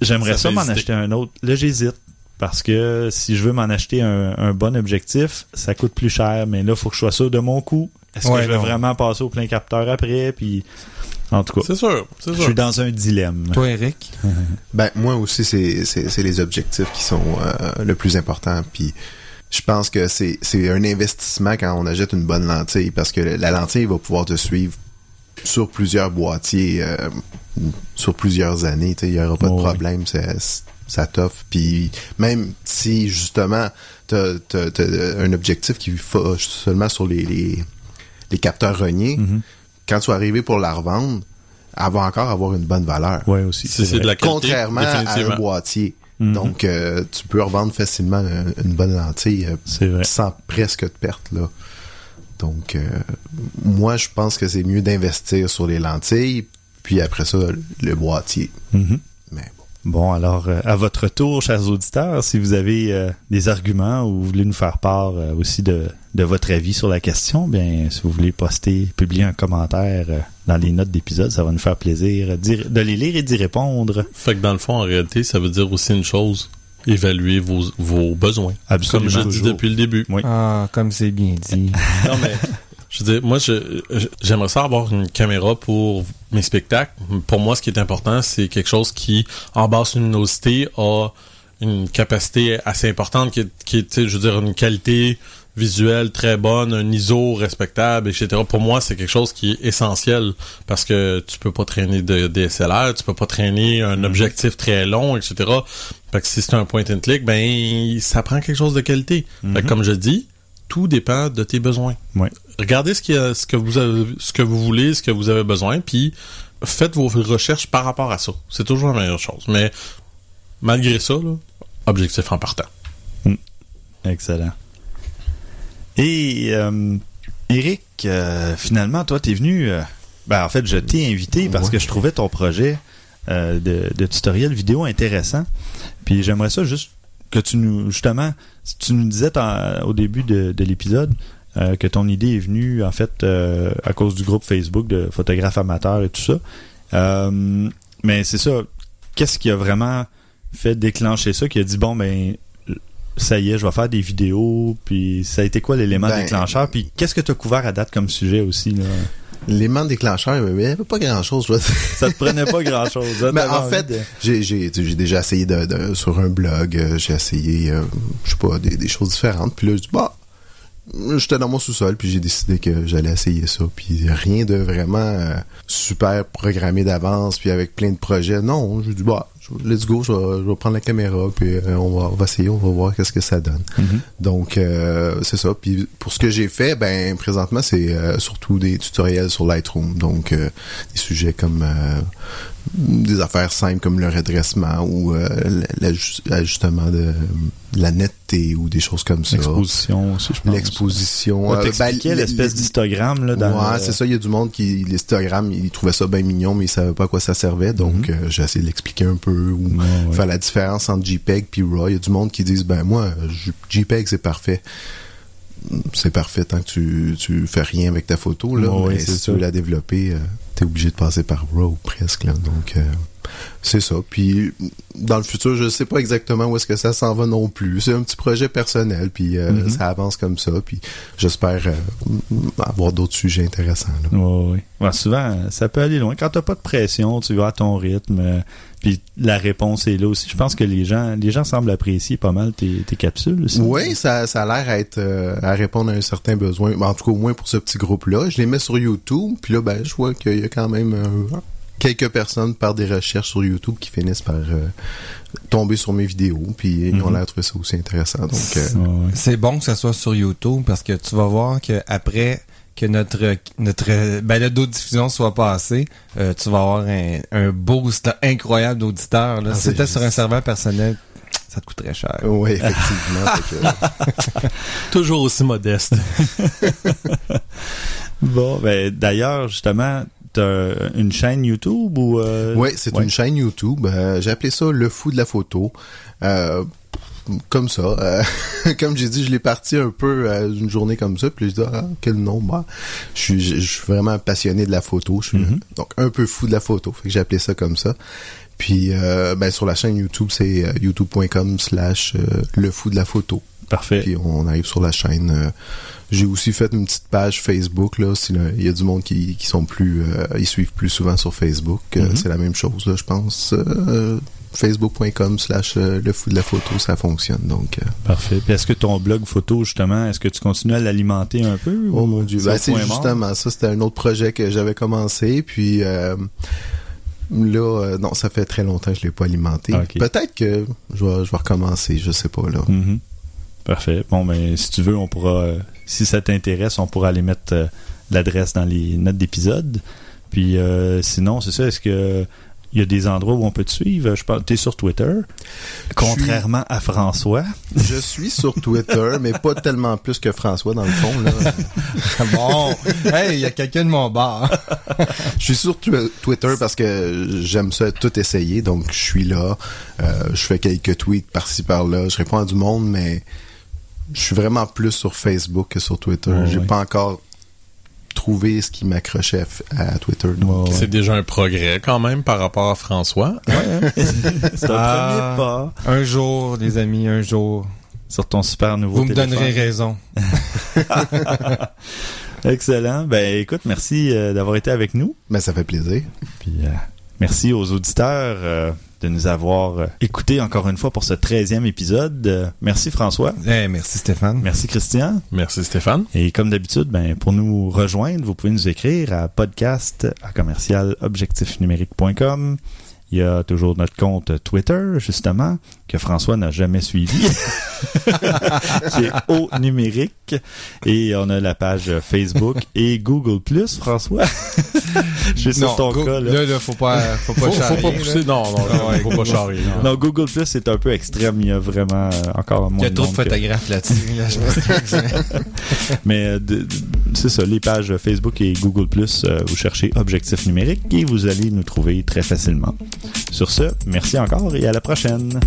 j'aimerais Ça m'en acheter un autre. Là, j'hésite. Parce que si je veux m'en acheter un, un bon objectif, ça coûte plus cher. Mais là, il faut que je sois sûr de mon coût. Est-ce Ouais, que je vais non. vraiment passer au plein capteur après? Puis, en tout cas, C'est sûr, c'est je suis dans un dilemme. Toi, Eric? Ben moi aussi c'est c'est c'est les objectifs qui sont euh, le plus important puis je pense que c'est c'est un investissement quand on achète une bonne lentille parce que la lentille va pouvoir te suivre sur plusieurs boîtiers, euh, sur plusieurs années. Il n'y aura pas Oh, de oui. problème. Ça, ça t'offre. Puis même si justement tu as, un objectif qui va seulement sur les, les, les capteurs rognés, Mm-hmm. quand tu vas arriver pour la revendre, elle va encore avoir une bonne valeur. Ouais, aussi. Si c'est de la qualité, Contrairement à un boîtier. Mhm. Donc, euh, tu peux revendre facilement une, une bonne lentille euh, vrai. sans presque de perte. Là. Donc, euh, moi, je pense que c'est mieux d'investir sur les lentilles, puis après ça, le boîtier. Mhm. Mais bon. Bon, alors, euh, à votre tour, chers auditeurs, si vous avez euh, des arguments ou vous voulez nous faire part euh, aussi de, de votre avis sur la question, bien, si vous voulez poster, publier un commentaire euh, dans les notes d'épisode, ça va nous faire plaisir de les lire et d'y répondre. Fait que dans le fond, en réalité, ça veut dire aussi une chose. Évaluer vos, vos besoins. Absolument. Comme je dis depuis le début. Oui. Ah, comme c'est bien dit. Non, mais je veux dire, moi, j'aimerais ça avoir une caméra pour mes spectacles. Pour moi, ce qui est important, c'est quelque chose qui, en basse luminosité, a une capacité assez importante, qui est, qui est, tu sais, je veux dire, une qualité visuelle très bonne, un ISO respectable, etc. Pour moi, c'est quelque chose qui est essentiel parce que tu peux pas traîner de DSLR, tu peux pas traîner un objectif très long, etc. Fait que si c'est un point and click, ben ça prend quelque chose de qualité. Fait que comme je dis, tout dépend de tes besoins. Ouais. Regardez ce, qui a- ce que vous avez, ce que vous voulez, ce que vous avez besoin, puis faites vos recherches par rapport à ça. C'est toujours la meilleure chose. Mais malgré ça, là, objectif en partant. Excellent. Et euh, Eric, euh, finalement, toi, t'es venu. euh, ben, en fait, je t'ai invité parce Ouais. que je trouvais ton projet euh, de, de tutoriel vidéo intéressant. Puis j'aimerais ça juste que tu nous, justement, tu nous disais au début de, de l'épisode euh, que ton idée est venue, en fait, euh, à cause du groupe Facebook de photographes amateurs et tout ça. Euh, mais c'est ça. Qu'est-ce qui a vraiment fait déclencher ça, qui a dit bon ben ça y est, je vais faire des vidéos, puis ça a été quoi l'élément Ben, déclencheur, puis qu'est-ce que tu as couvert à date comme sujet aussi là? L'élément déclencheur, il n'y avait pas grand-chose. Ça te prenait pas grand-chose. Mais en fait, j'ai, déjà essayé de, de- sur un blog, euh, j'ai essayé, euh, je sais pas, des, des choses différentes. Puis là, je dis, bah, j'étais dans mon sous-sol, puis j'ai décidé que j'allais essayer ça. Puis rien de vraiment euh, super programmé d'avance, puis avec plein de projets. Non, j'ai dit, bah, let's go, je vais, je vais prendre la caméra, puis euh, on, va, on va essayer, on va voir qu'est-ce que ça donne. Donc, euh, c'est ça. Puis pour ce que j'ai fait, ben présentement, c'est euh, surtout des tutoriels sur Lightroom. Donc, euh, des sujets comme des affaires simples comme le redressement ou l'aj- l'ajustement de la netteté ou des choses comme ça. L'exposition aussi, je pense. L'exposition. On euh, ben, l'espèce les- d'histogramme là dans ouais, le- c'est ça. Il y a du monde qui, les histogrammes, ils trouvaient ça bien mignon, mais ils savaient pas à quoi ça servait. Donc, euh, j'ai essayé de l'expliquer un peu ou. Ouais, ouais. faire la différence entre JPEG puis RAW. Il y a du monde qui disent, ben moi, JPEG c'est parfait. C'est parfait tant que tu, tu fais rien avec ta photo. Là, Ouais, mais si ça. tu veux la développer, euh, t'es obligé de passer par RAW presque. Là. Donc, euh, c'est ça. Puis, dans le futur, je sais pas exactement où est-ce que ça s'en va non plus. C'est un petit projet personnel, puis euh, Mhm. ça avance comme ça. Puis, j'espère euh, avoir d'autres sujets intéressants. Là. Ouais, souvent, ça peut aller loin. Quand t'as pas de pression, tu vas à ton rythme. euh, puis la réponse est là aussi. Je pense que les gens, les gens semblent apprécier pas mal tes, tes capsules aussi. Oui, ça, ça a l'air à être à répondre à un certain besoin. En tout cas, au moins pour ce petit groupe-là. Je les mets sur YouTube, puis là, ben, je vois qu'il y a quand même quelques personnes par des recherches sur YouTube qui finissent par euh, tomber sur mes vidéos, puis ils ont Mhm. l'air de trouver ça aussi intéressant. Donc, euh. C'est bon que ça soit sur YouTube parce que tu vas voir que après que notre notre balado diffusion soit passé, euh, tu vas avoir un, un boost incroyable d'auditeurs. là. Ah, si c'était sur un serveur personnel, ça te coûterait cher. oui, effectivement. que- Toujours aussi modeste. Bon, ben d'ailleurs, justement, une chaîne YouTube ou euh, Oui, c'est ouais. une chaîne YouTube. Euh, J'ai appelé ça Le Fou de la photo. Euh, comme ça. Euh, comme j'ai dit, je l'ai parti un peu euh, une journée comme ça. Puis je dis, ah, quel nom. Bah, je, suis, je, je suis vraiment passionné de la photo. Je suis Mhm. donc un peu fou de la photo. Fait que j'ai appelé ça comme ça. Puis euh, ben, sur la chaîne YouTube, c'est euh, youtube.com slash euh, le fou de la photo. Parfait. Puis on arrive sur la chaîne. J'ai aussi fait une petite page Facebook là. Il y a du monde qui, qui sont plus, euh, ils suivent plus souvent sur Facebook. euh, Mhm. C'est la même chose là, je pense. Euh, facebook.com slash le fou de la photo, ça fonctionne. Donc, euh, Parfait. Puis est-ce que ton blog photo, justement, est-ce que tu continues à l'alimenter un peu? oh mon dieu, c'est ben, c'est mort? justement ça, c'était un autre projet que j'avais commencé, puis là, euh, non, ça fait très longtemps que je l'ai pas alimenté. Peut-être que je vais, je vais recommencer, je sais pas là. Mhm. Parfait. Bon, ben, si tu veux, on pourra, euh, si ça t'intéresse, on pourra aller mettre euh, l'adresse dans les notes d'épisode. Puis, euh, sinon, c'est ça, est-ce que il y a des endroits où on peut te suivre? Je pense, t'es sur Twitter. Contrairement à François. Je suis sur Twitter, mais pas tellement plus que François dans le fond. Là. bon, hey, il y a quelqu'un de mon bar. Je suis sur Twi- Twitter parce que j'aime ça tout essayer, donc je suis là. Euh, je fais quelques tweets par-ci par-là. Je réponds à du monde, mais je suis vraiment plus sur Facebook que sur Twitter. Ouais, J'ai ouais. pas encore trouvé ce qui m'accrochait à, Twitter. C'est déjà un progrès quand même par rapport à François. c'est un Ah. premier pas Un jour, les amis, un jour, sur ton super nouveau vous me donnerez raison. Excellent. Ben, écoute, merci euh, d'avoir été avec nous. mais ça fait plaisir. Puis euh, merci aux auditeurs euh, de nous avoir euh, écoutés encore une fois pour ce 13e épisode. Euh, merci François. Eh, merci Stéphane. Merci Christian. Merci Stéphane. Et comme d'habitude, ben, pour nous rejoindre, vous pouvez nous écrire à podcast à commercial objectifnumérique.com. Il y a toujours notre compte Twitter, justement, que François n'a jamais suivi, qui est au numérique. Et on a la page Facebook et Google Plus, François. Je suis sur ton go- cas, là. là, là, faut pas, faut pas Faut, faut charrier, pas là. pousser. Non, non, non, Ouais, faut pas charrier. non. Non, Google Plus c'est un peu extrême. Il y a vraiment encore Il moins y a de trop de que- photographes là-dessus. là, je m'excuse. Mais euh, de- de- c'est ça, les pages Facebook et Google Plus, euh, vous cherchez Objectif numérique et vous allez nous trouver très facilement. Sur ce, merci encore et à la prochaine.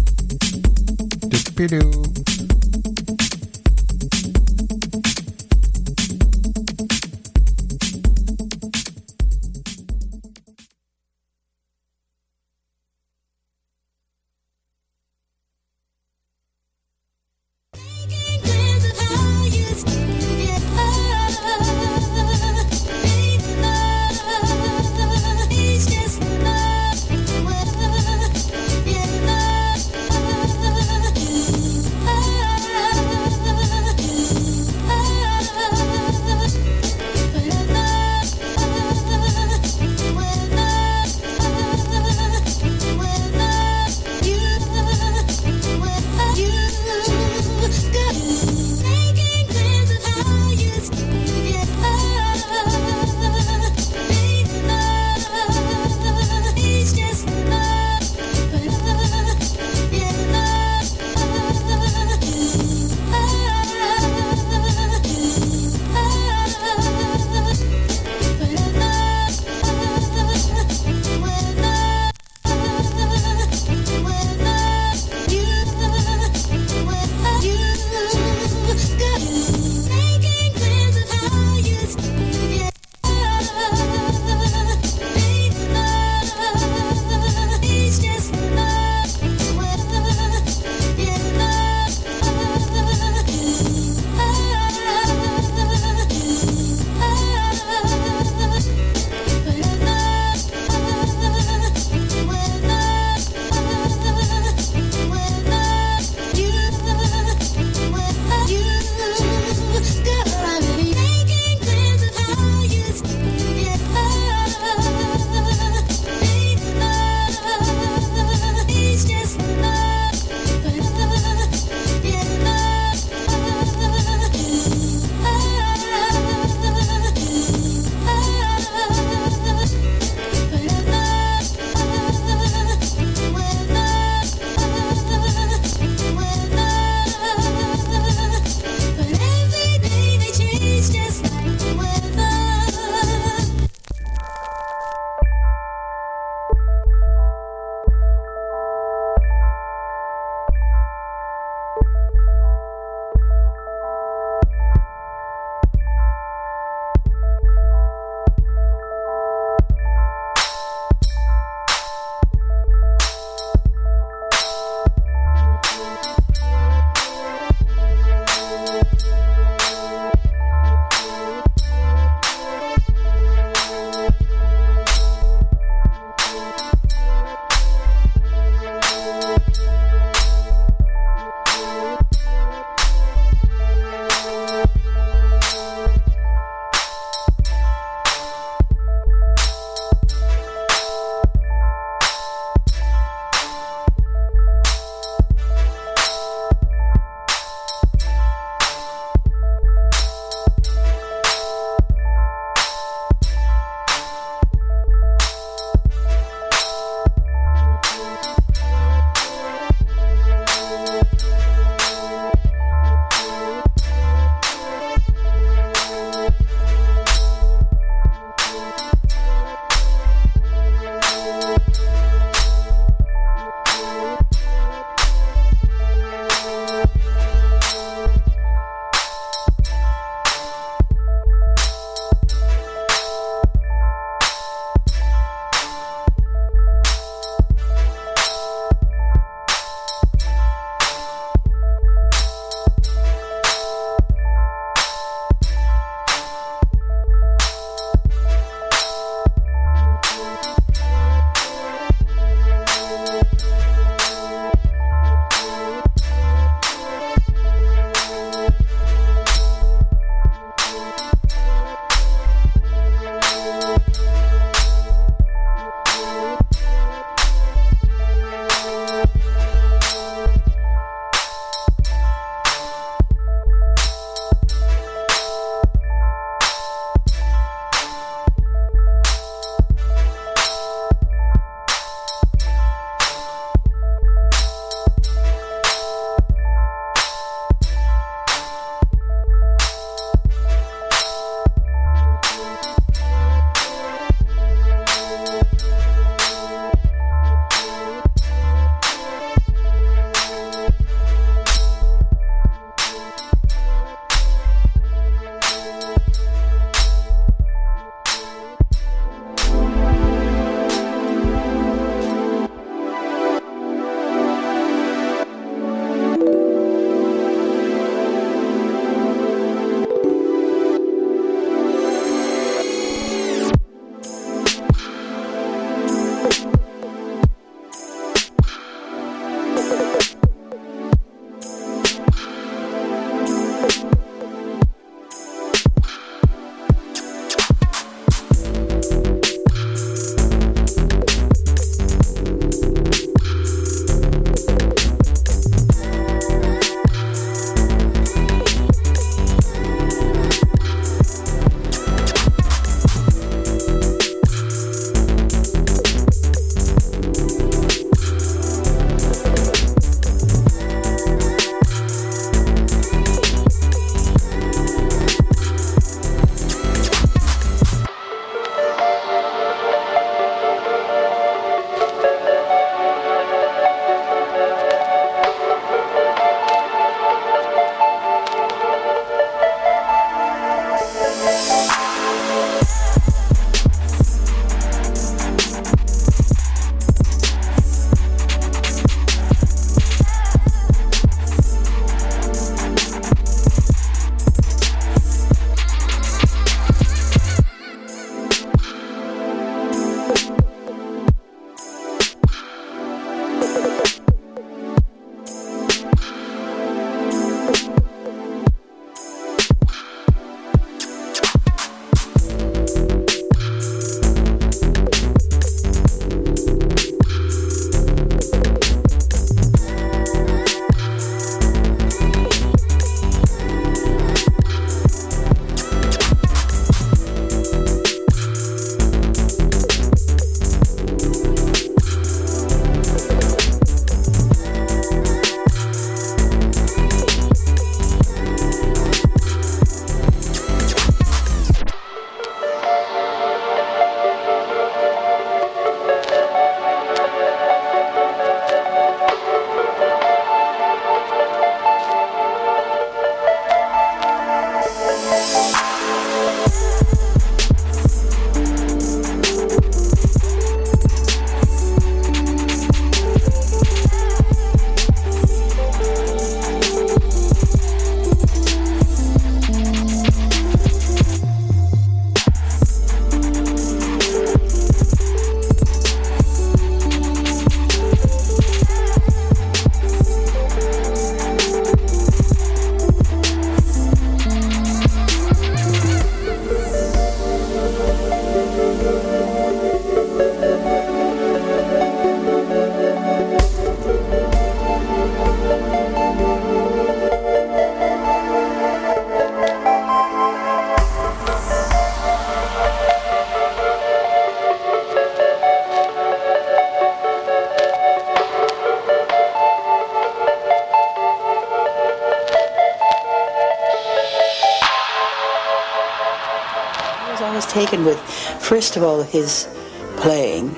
First of all, his playing,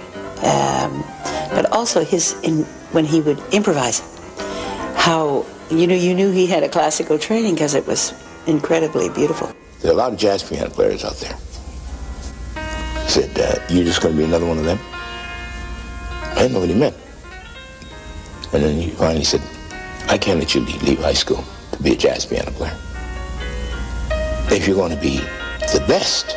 um, but also his in, when he would improvise. How you know you knew he had a classical training because it was incredibly beautiful. There are a lot of jazz piano players out there. He said, uh, "You're just going to be another one of them." I didn't know what he meant. And then he finally said, "I can't let you leave high school to be a jazz piano player. If you're going to be the best,